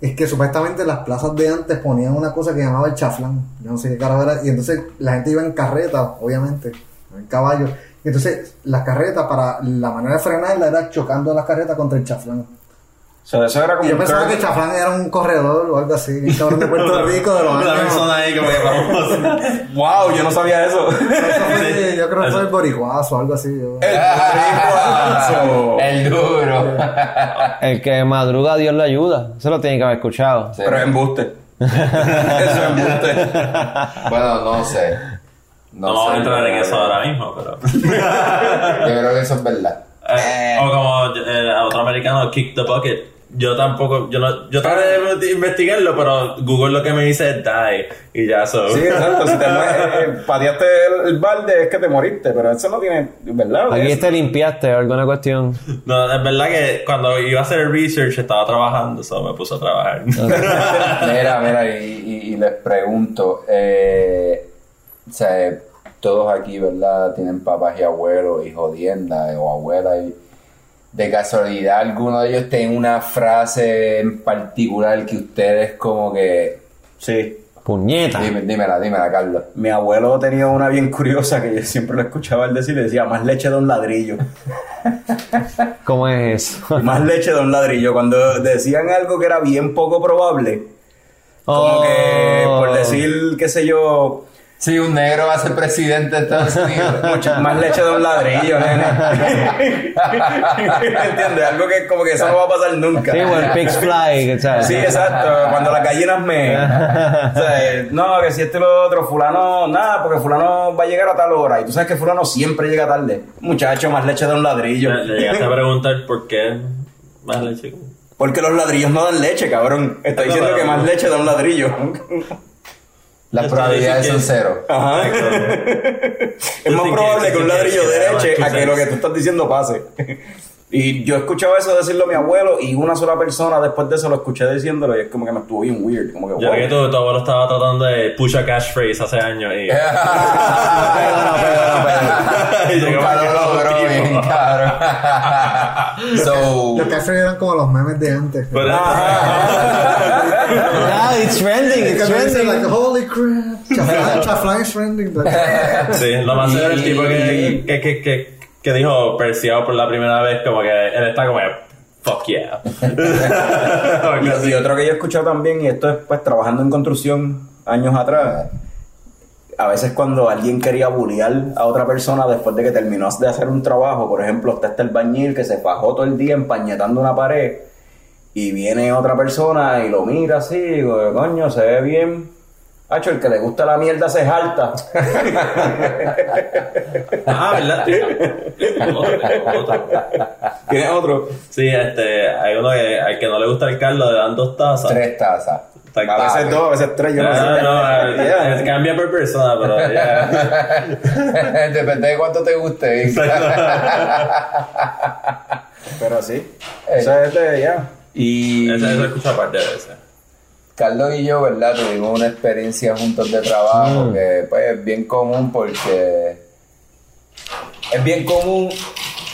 Es que supuestamente las plazas de antes ponían una cosa que llamaba el chaflán. Yo no sé qué carajo era. Y entonces la gente iba en carreta, obviamente, no en caballo. Y entonces las carretas, para la manera de frenarla era chocando las carretas contra el chaflán. O sea, eso era como Y yo pensaba curve. que el chaflán era un corredor o algo así, un <laughs> cabrón de Puerto Rico de los años. persona ahí que vamos. <laughs> Wow, yo no sabía eso. Eso fue- <laughs> yo creo que fue el boricuazo o algo así. yo- Eso. El duro. El que madruga, Dios le ayuda. Eso lo tiene que haber escuchado. Sí. Pero es embuste. Eso es embuste. Bueno, no sé. No, vamos sé, a entrar en eso ahora mismo, pero. Yo creo que eso es verdad. Eh, o como eh, otro americano, Kick the Bucket. Yo tampoco, yo no, yo traté de investigarlo, pero Google lo que me dice es die. Y ya eso. Sí, exacto. Si te <laughs> mueres, pateaste el, el balde, es que te moriste. Pero eso no tiene. ¿Verdad? Aquí te limpiaste alguna cuestión. No, es verdad que cuando iba a hacer el research estaba trabajando, eso me puso a trabajar. <laughs> Mira, mira, y, y- y les pregunto, eh, o sea, todos aquí, ¿verdad? Tienen papás y abuelos y jodiendas o abuelas y de casualidad alguno de ellos tiene una frase en particular que ustedes como que... Sí. Puñeta. Dime, dímela, dímela, Carlos. Mi abuelo tenía una bien curiosa que yo siempre lo escuchaba él decir, le decía, más leche de un ladrillo. <laughs> ¿Cómo es eso? más leche de un ladrillo. Cuando decían algo que era bien poco probable, como Oh. que por decir, qué sé yo, Sí, un negro va a ser presidente de Estados Unidos. <laughs> más leche de un ladrillo, nene. <laughs> ¿Entiendes? Algo que como que eso no va a pasar nunca. Sí, o el Pigs Fly, ¿sabes? Sí, exacto. Cuando las gallinas me. <laughs> o sea, eh, no, que si esto y lo otro, Fulano, nada, porque Fulano va a llegar a tal hora. Y tú sabes que Fulano siempre llega tarde. Muchacho, más leche de un ladrillo. Le, le llegaste a preguntar por qué más leche. Porque los ladrillos no dan leche, cabrón. Está diciendo que más leche da un ladrillo. Las probabilidades son cero. Ajá. <laughs> es más probable que- que un ladrillo que de da leche two a que lo que tú estás diciendo pase. <laughs> Y yo he escuchado eso decirlo a mi abuelo y una sola persona después de eso lo escuché diciéndolo y es como que me estuvo bien weird. Como que, Yo wow. que tu, tu abuelo estaba tratando de push a catchphrase hace años y. <laughs> Nunca lo logró bien, cabrón. so, Los cafés eran como los memes de antes. Pero- Ah, it's trending, Y it's dicen, like, trending. holy crap, <laughs> Chaflán, is trending. Sí, lo más era el tipo que, que, que, que, que dijo Perseado por la primera vez, como que él está como, fuck yeah. <laughs> Y, y otro que yo he escuchado también, y esto es pues trabajando en construcción años atrás, a veces cuando alguien quería bullear a otra persona después de que terminó de hacer un trabajo, por ejemplo, está este el bañil que se fajó todo el día empañetando una pared, y viene otra persona y lo mira así, y digo, coño, se ve bien. Hacho, el que le gusta la mierda se jalta. <laughs> ah, ¿verdad? Otro, otro. <laughs> ¿Tienes otro? Sí, este, hay uno que al que no le gusta el caldo le dan dos tazas. tres tazas. A veces dos, a veces tres, yo no Ah, sé. no, Yeah. <laughs> eh, cambia por persona, pero ya. Depende de cuánto te guste. Pero sí. Eso es de ya. Y Eso, eso escucho aparte de veces. Carlos y yo, ¿verdad? Tuvimos una experiencia juntos de trabajo Mm. que pues es bien común porque es bien común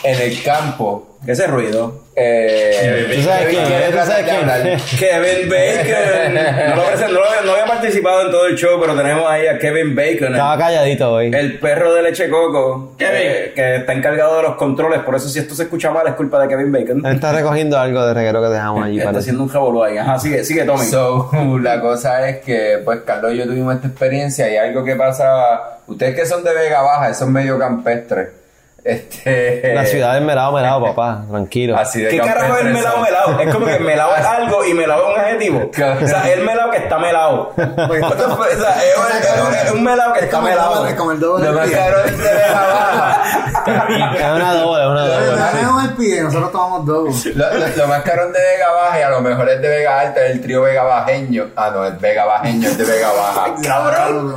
en el campo. ¿Qué ese ruido? Eh, ¿Tú sabes Kevin quién? ¿Tú sabes de quién? Kevin Bacon. No, lo presento, no, lo- no había participado en todo el show, pero tenemos ahí a Kevin Bacon, Estaba el, calladito hoy. el perro de leche coco, que, Kevin. que está encargado de los controles. Por eso, si esto se escucha mal, es culpa de Kevin Bacon. Él está recogiendo algo de reguero que dejamos allí. Está haciendo un revolú ahí. Ajá, sigue, sigue, Tommy. So, <laughs> la cosa es que, pues, Carlos y yo tuvimos esta experiencia y algo que pasa. Ustedes que son de Vega Baja, esos medio campestres. Este. La ciudad del melado, melado, papá. <laughs> Tranquilo. Así de ¿Qué carajo es son. melao? Es como que melao es algo y melao es un adjetivo. <laughs> O sea, el melao que está melao. <laughs> Pues? O sea, es, es- es un melao que Es está doble, es como el doble. Del pie. caro es de Vega Baja. Es una doble, es una doble. Champi y nosotros tomamos dos. Lo, más caro es de Vega Baja y a lo mejor es de Vega Alta, es el trío Vega Bajeño. Ah, no, es Vega Bajeño, es de Vega Baja. Cabrón.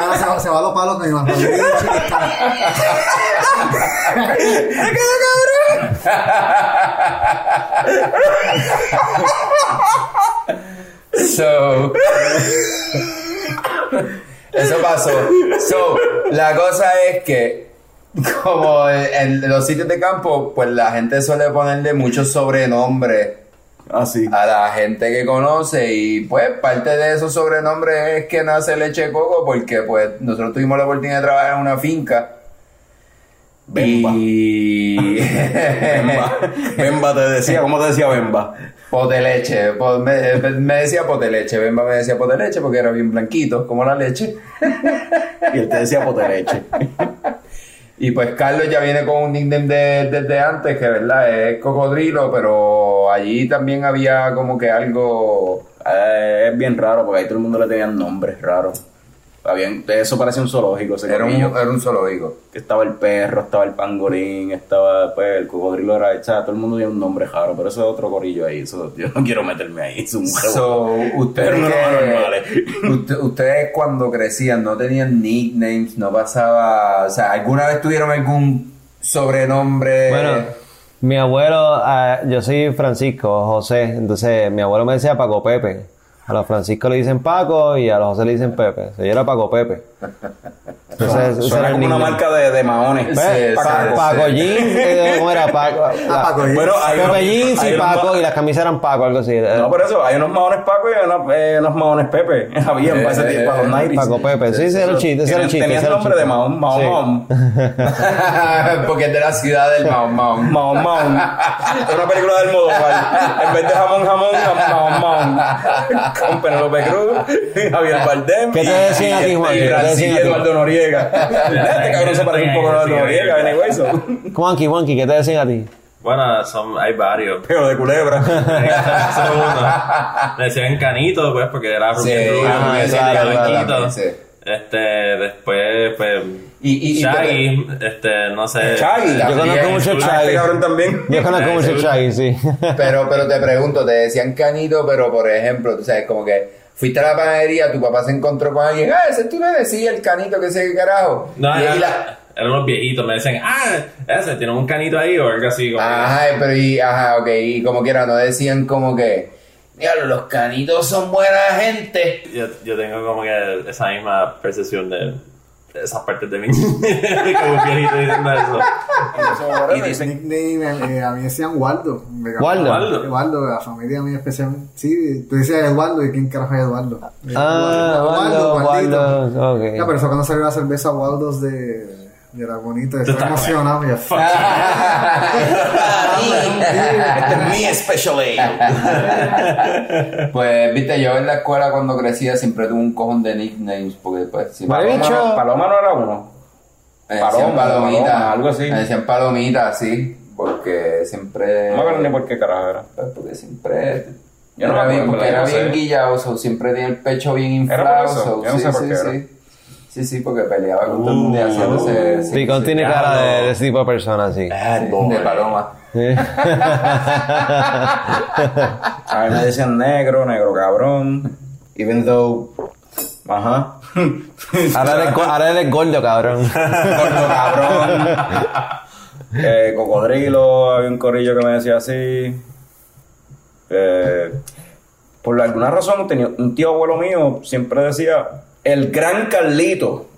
Ahora se, va- se va a los palos con Iván Rodríguez y Chiquistán. So. Eso pasó. So, la cosa es que, como en los sitios de campo, pues la gente suele ponerle muchos sobrenombres Así. a la gente que conoce y pues parte de esos sobrenombres es que nace leche de coco porque pues nosotros tuvimos la oportunidad de trabajar en una finca Bemba. y Bemba. <laughs> Bemba te decía, ¿cómo te decía Bemba? pote leche po- me, me decía pote leche Bemba me decía pote leche porque era bien blanquito como la leche <laughs> Y él te decía poteleche. <laughs> y pues Carlos ya viene con un nickname de- desde antes que verdad es cocodrilo pero allí también había como que algo Eh, es bien raro porque ahí todo el mundo le tenía nombres raros. Habían, eso parecía un zoológico. Ese era un, era un zoológico Que estaba el perro, estaba el pangolín, estaba pues, el cocodrilo era, o sea, todo el mundo tenía un nombre raro, pero eso es otro corillo ahí, eso, yo no quiero meterme ahí, es un So, ustedes, Pero no que- usted- ustedes cuando crecían no tenían nicknames, no pasaba, o sea, ¿alguna vez tuvieron algún sobrenombre? Bueno, mi abuelo, ah, yo soy Francisco José, entonces mi abuelo me decía Paco Pepe. A los Francisco le dicen Paco y a los José le dicen Pepe. O sea, yo era Paco Pepe. Entonces, Suena era como una marca de, de maones. ¿Ves? Sí, Pa- sí, Paco sí. Jeans, eh, ¿cómo era? Paco, <laughs> Ah, Paco Jeans. Bueno, hay Pepe unos- Jeans hay y Paco y las camisas eran Paco, algo así. Eh, No, por eso, hay unos maones Paco y unos, eh, unos maones Pepe. <laughs> Habían para ese Eh, tiempo, para los 90s. Paco Pepe, sí, ese era el chiste, ese era el chiste. Era el nombre de. Mahón, Mahón, Sí. <laughs> Porque es de la ciudad del Mahón Mahón. Mahón, Mahón. Es una película del Almodóvar. En vez de jamón, jamón, Mahón, Mahón. Con Penelope Cruz, Javier Bardem. ¿Qué te decían a ti, y- Juan? Y ¿Qué te decían a ti? Noriega. <laughs> Este cabrón se parece un poco a Eduardo Noriega, anyway, so. <laughs> Juanqui, Juanqui, ¿qué te decían a ti? Bueno, son, hay varios. Pero de culebra. <laughs> Ese es uno. Le decían canito, pues, porque era Sí, rubio, rubio, ah, sí. Este, después, pues, Y, y, y- Shaggy, este, no sé. Shaggy. Yo conozco mucho Este Chai. cabrón también. Yo conozco mucho. Chai, sí. Pero, pero te pregunto, te decían canito, pero por ejemplo, tú sabes, como que fuiste a la panadería, tu papá se encontró con alguien, ah, ese tú le decías el canito que sé qué carajo. No, y, la- eran unos viejitos, me decían, ah, ese tiene un canito ahí o algo así. Como que- Ajá, pero y, ajá, ok, y como quiera, no decían como que, diablo, los canitos son buena gente. yo, yo tengo como que esa misma percepción de de esas partes de mí. <laughs> como viejito diciendo eso. Y dicen, Nickname, eh, a mí decían Waldo. Waldo. Waldo. Waldo, la familia mía especialmente. Sí, tú dices Eduardo y quién carajo es Eduardo. Ah, Waldo. Waldo, ok. Ya, pero eso cuando salió la cerveza Waldos de, de la bonita, estás emocionado. ya. este <laughs> es mi special ale. <laughs> Pues, viste, yo en la escuela cuando crecía siempre tuve un cojón de nicknames, porque pues, si Paloma- bicho. Paloma no era uno. me decían Paloma, palomita, paloma, algo así. Me decían palomita, sí, porque siempre... No me acuerdo ni por qué carajo era. Pues porque siempre. Yo no era me bien, acuerdo, porque yo era bien guillado, siempre tenía el pecho bien ¿Era inflado. por eso? so, Yo no sí, sé por sí, qué era. sí. Sí, sí, porque peleaba con todo el mundo y haciéndose. sí, Picón sí, tiene cara no. de, de ese tipo de persona, sí. sí, de <laughs> paloma. A mí me decían negro, negro cabrón. Even though. Ajá. Ahora eres, ahora eres gordo, cabrón. Gordo cabrón. Eh, cocodrilo, había un corillo que me decía así. Eh, por alguna razón, tenía un tío abuelo mío siempre decía el gran Carlito.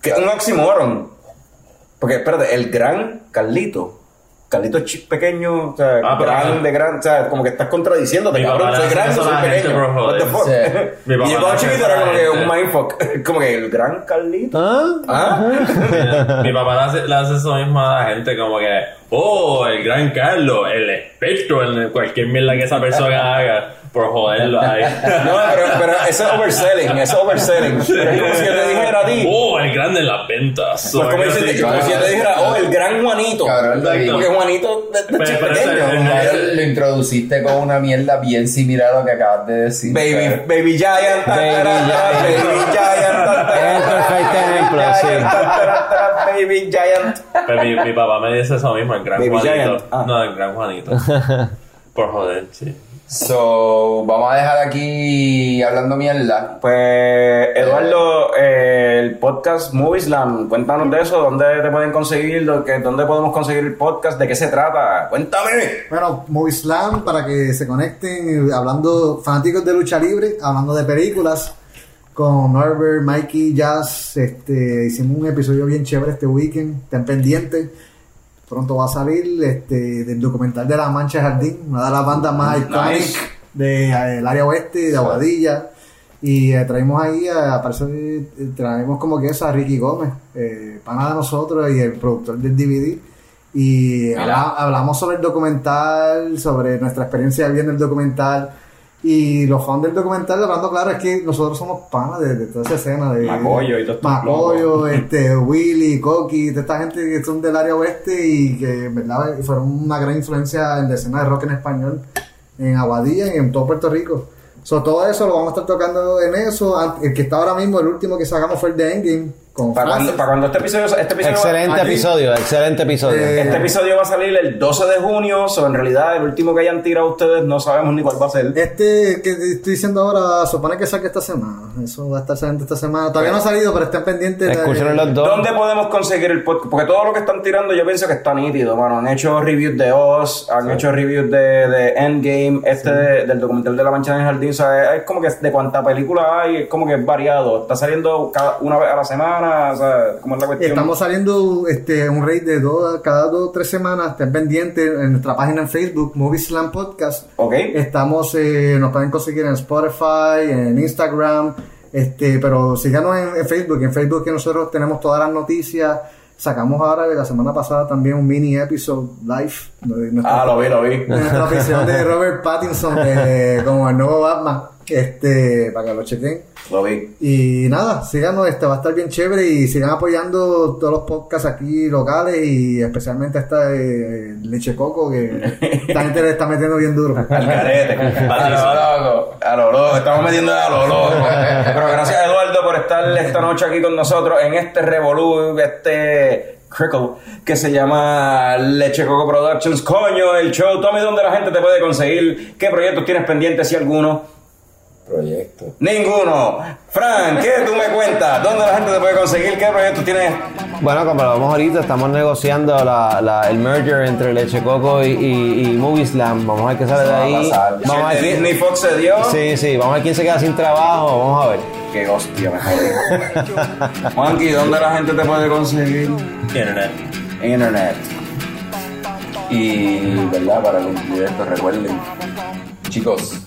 Que es un oxímoron. Porque, espérate, el gran Carlito. Carlito es pequeño, o sea, Ah, grande, grande, o sea, como que estás contradiciéndome, Mi cabrón. Soy grande, soy pequeño. What the fuck? Sí. <laughs> Mi Y yo cuando chiquito era como que un mindfuck. <laughs> Como que el gran Carlito. ¿Ah? ¿Ah? Mi papá le hace, le hace eso mismo a la gente, como que, oh, el gran Carlos, el experto en cualquier mierda que esa persona <laughs> haga. Por joderlo ahí. <laughs> No, pero, pero eso es overselling, eso es overselling. Pero es como si yo te dijera a ti. Oh, el grande en las ventas. Pues como, si, como si yo te dijera, oh, el gran Juanito. Cabrón. Porque Juanito de, de Pero- pero ese- pequeño. el- Cabrón, Lo introduciste con una mierda bien similar a lo que acabas de decir. Baby, baby Giant, Baby ta, Giant. Baby Giant, <laughs> ta, Baby Giant. Pues mi, mi papá me dice eso mismo, el gran Baby Juanito. Giant. Ah. No, el gran Juanito. <laughs> Por joder, sí. So, vamos a dejar aquí hablando mierda. Pues, Eduardo, eh, el podcast Movieslam, cuéntanos de eso, dónde te pueden conseguir, Lo que- dónde podemos conseguir el podcast, de qué se trata, cuéntame. Bueno, Movislam para que se conecten, eh, hablando, fanáticos de lucha libre, hablando de películas, con Norbert, Mikey, Jazz, este, hicimos un episodio bien chévere este weekend, estén pendientes, pronto va a salir este, del documental de La Mancha de Jardín, una de las bandas más icónicas del área oeste, de Aguadilla, y eh, traemos ahí, a, aparece, eh, traemos como que es a Ricky Gómez, eh, pana de nosotros y el productor del DVD. Y habla- hablamos sobre el documental, sobre nuestra experiencia viendo el documental. Y los fans del documental, hablando claro, es que nosotros somos panas de, de toda esa escena. De, Macoyo y todo esto. Macoyo, este, Willy, Coqui, toda esta gente que son del área oeste y que en verdad fueron una gran influencia en la escena de rock en español en Aguadilla y en todo Puerto Rico. So, todo eso lo vamos a estar tocando en eso. El que está ahora mismo, el último que sacamos fue el de Endgame. Con Para cuando, para cuando este episodio, este episodio Excelente aquí- episodio, excelente episodio. Eh, Este episodio va a salir el 12 de junio, o en realidad el último que hayan tirado ustedes no sabemos ni cuál va a ser. Este que estoy diciendo ahora, supone que salga esta semana. Eso va a estar saliendo esta semana. Todavía no ha salido, pero estén pendientes. de- Escuchen los dos. ¿Dónde podemos conseguir el podcast? Porque todo lo que están tirando yo pienso que está nítido, mano. Han hecho reviews de Oz, han hecho reviews de, de Endgame, este de- del documental de La Mancha en el Jardín. O sea, es como que de cuánta película hay, es como que es variado. Está saliendo cada, una vez a la semana, o sea, ¿cómo es la cuestión? Estamos saliendo este, un rate de dos, cada dos o tres semanas. Estén pendientes en nuestra página en Facebook, Movie Slam Podcast. Ok. Estamos, eh, nos pueden conseguir en Spotify, en Instagram, este, pero síganos en, en Facebook. En Facebook que nosotros tenemos todas las noticias. Sacamos ahora de la semana pasada también un mini episode live. de nuestra- Ah, lo vi, lo vi. de nuestra de <laughs> Robert Pattinson eh, como el nuevo Batman. Este, para que lo chequen. Lo vi. Y nada, síganos, este va a estar bien chévere y sigan apoyando todos los podcasts aquí locales y especialmente esta de Leche Coco que <laughs> esta gente le está metiendo bien duro. Al carete. <laughs> A lo loco. A lo loco, estamos metiendo a lo loco. <laughs> Pero gracias Eduardo por estar esta noche aquí con nosotros en este revolú, este crickle que se llama Leche Coco Productions. Coño, el show. Tommy, ¿dónde la gente te puede conseguir? ¿Qué proyectos tienes pendientes si alguno? Proyecto. Ninguno. Frank, ¿qué tú me cuentas? ¿Dónde la gente te puede conseguir? ¿Qué proyectos tienes? Bueno, como hablamos ahorita, estamos negociando la, la- el merger entre Leche Coco y, y, y Movie Slam. Vamos a ver qué sale de va a ahí. pasar. Vamos a ver Disney Fox se dio. Sí, sí, vamos a ver quién se queda sin trabajo. Vamos a ver. Qué hostia, me jodí. <laughs> Juanqui, ¿dónde la gente te puede conseguir? Internet. Internet. Y, ¿verdad? Para concluir esto, recuerden, chicos,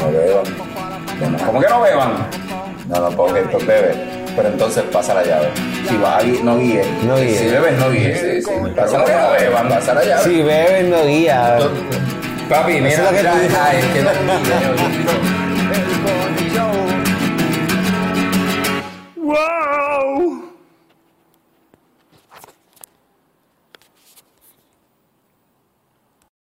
no beban. Bueno, ¿Cómo que no beban? No, no puedo que esto bebe. Pero entonces pasa la llave. Si vas a no guíes. No guíes. Si bebes, no guíes. Sí, sí. Pasa la llave, beban, pasa la llave. Si bebes, no guías. Papi, mira, Eso lo que tú ah, es que no. <laughs> Wow.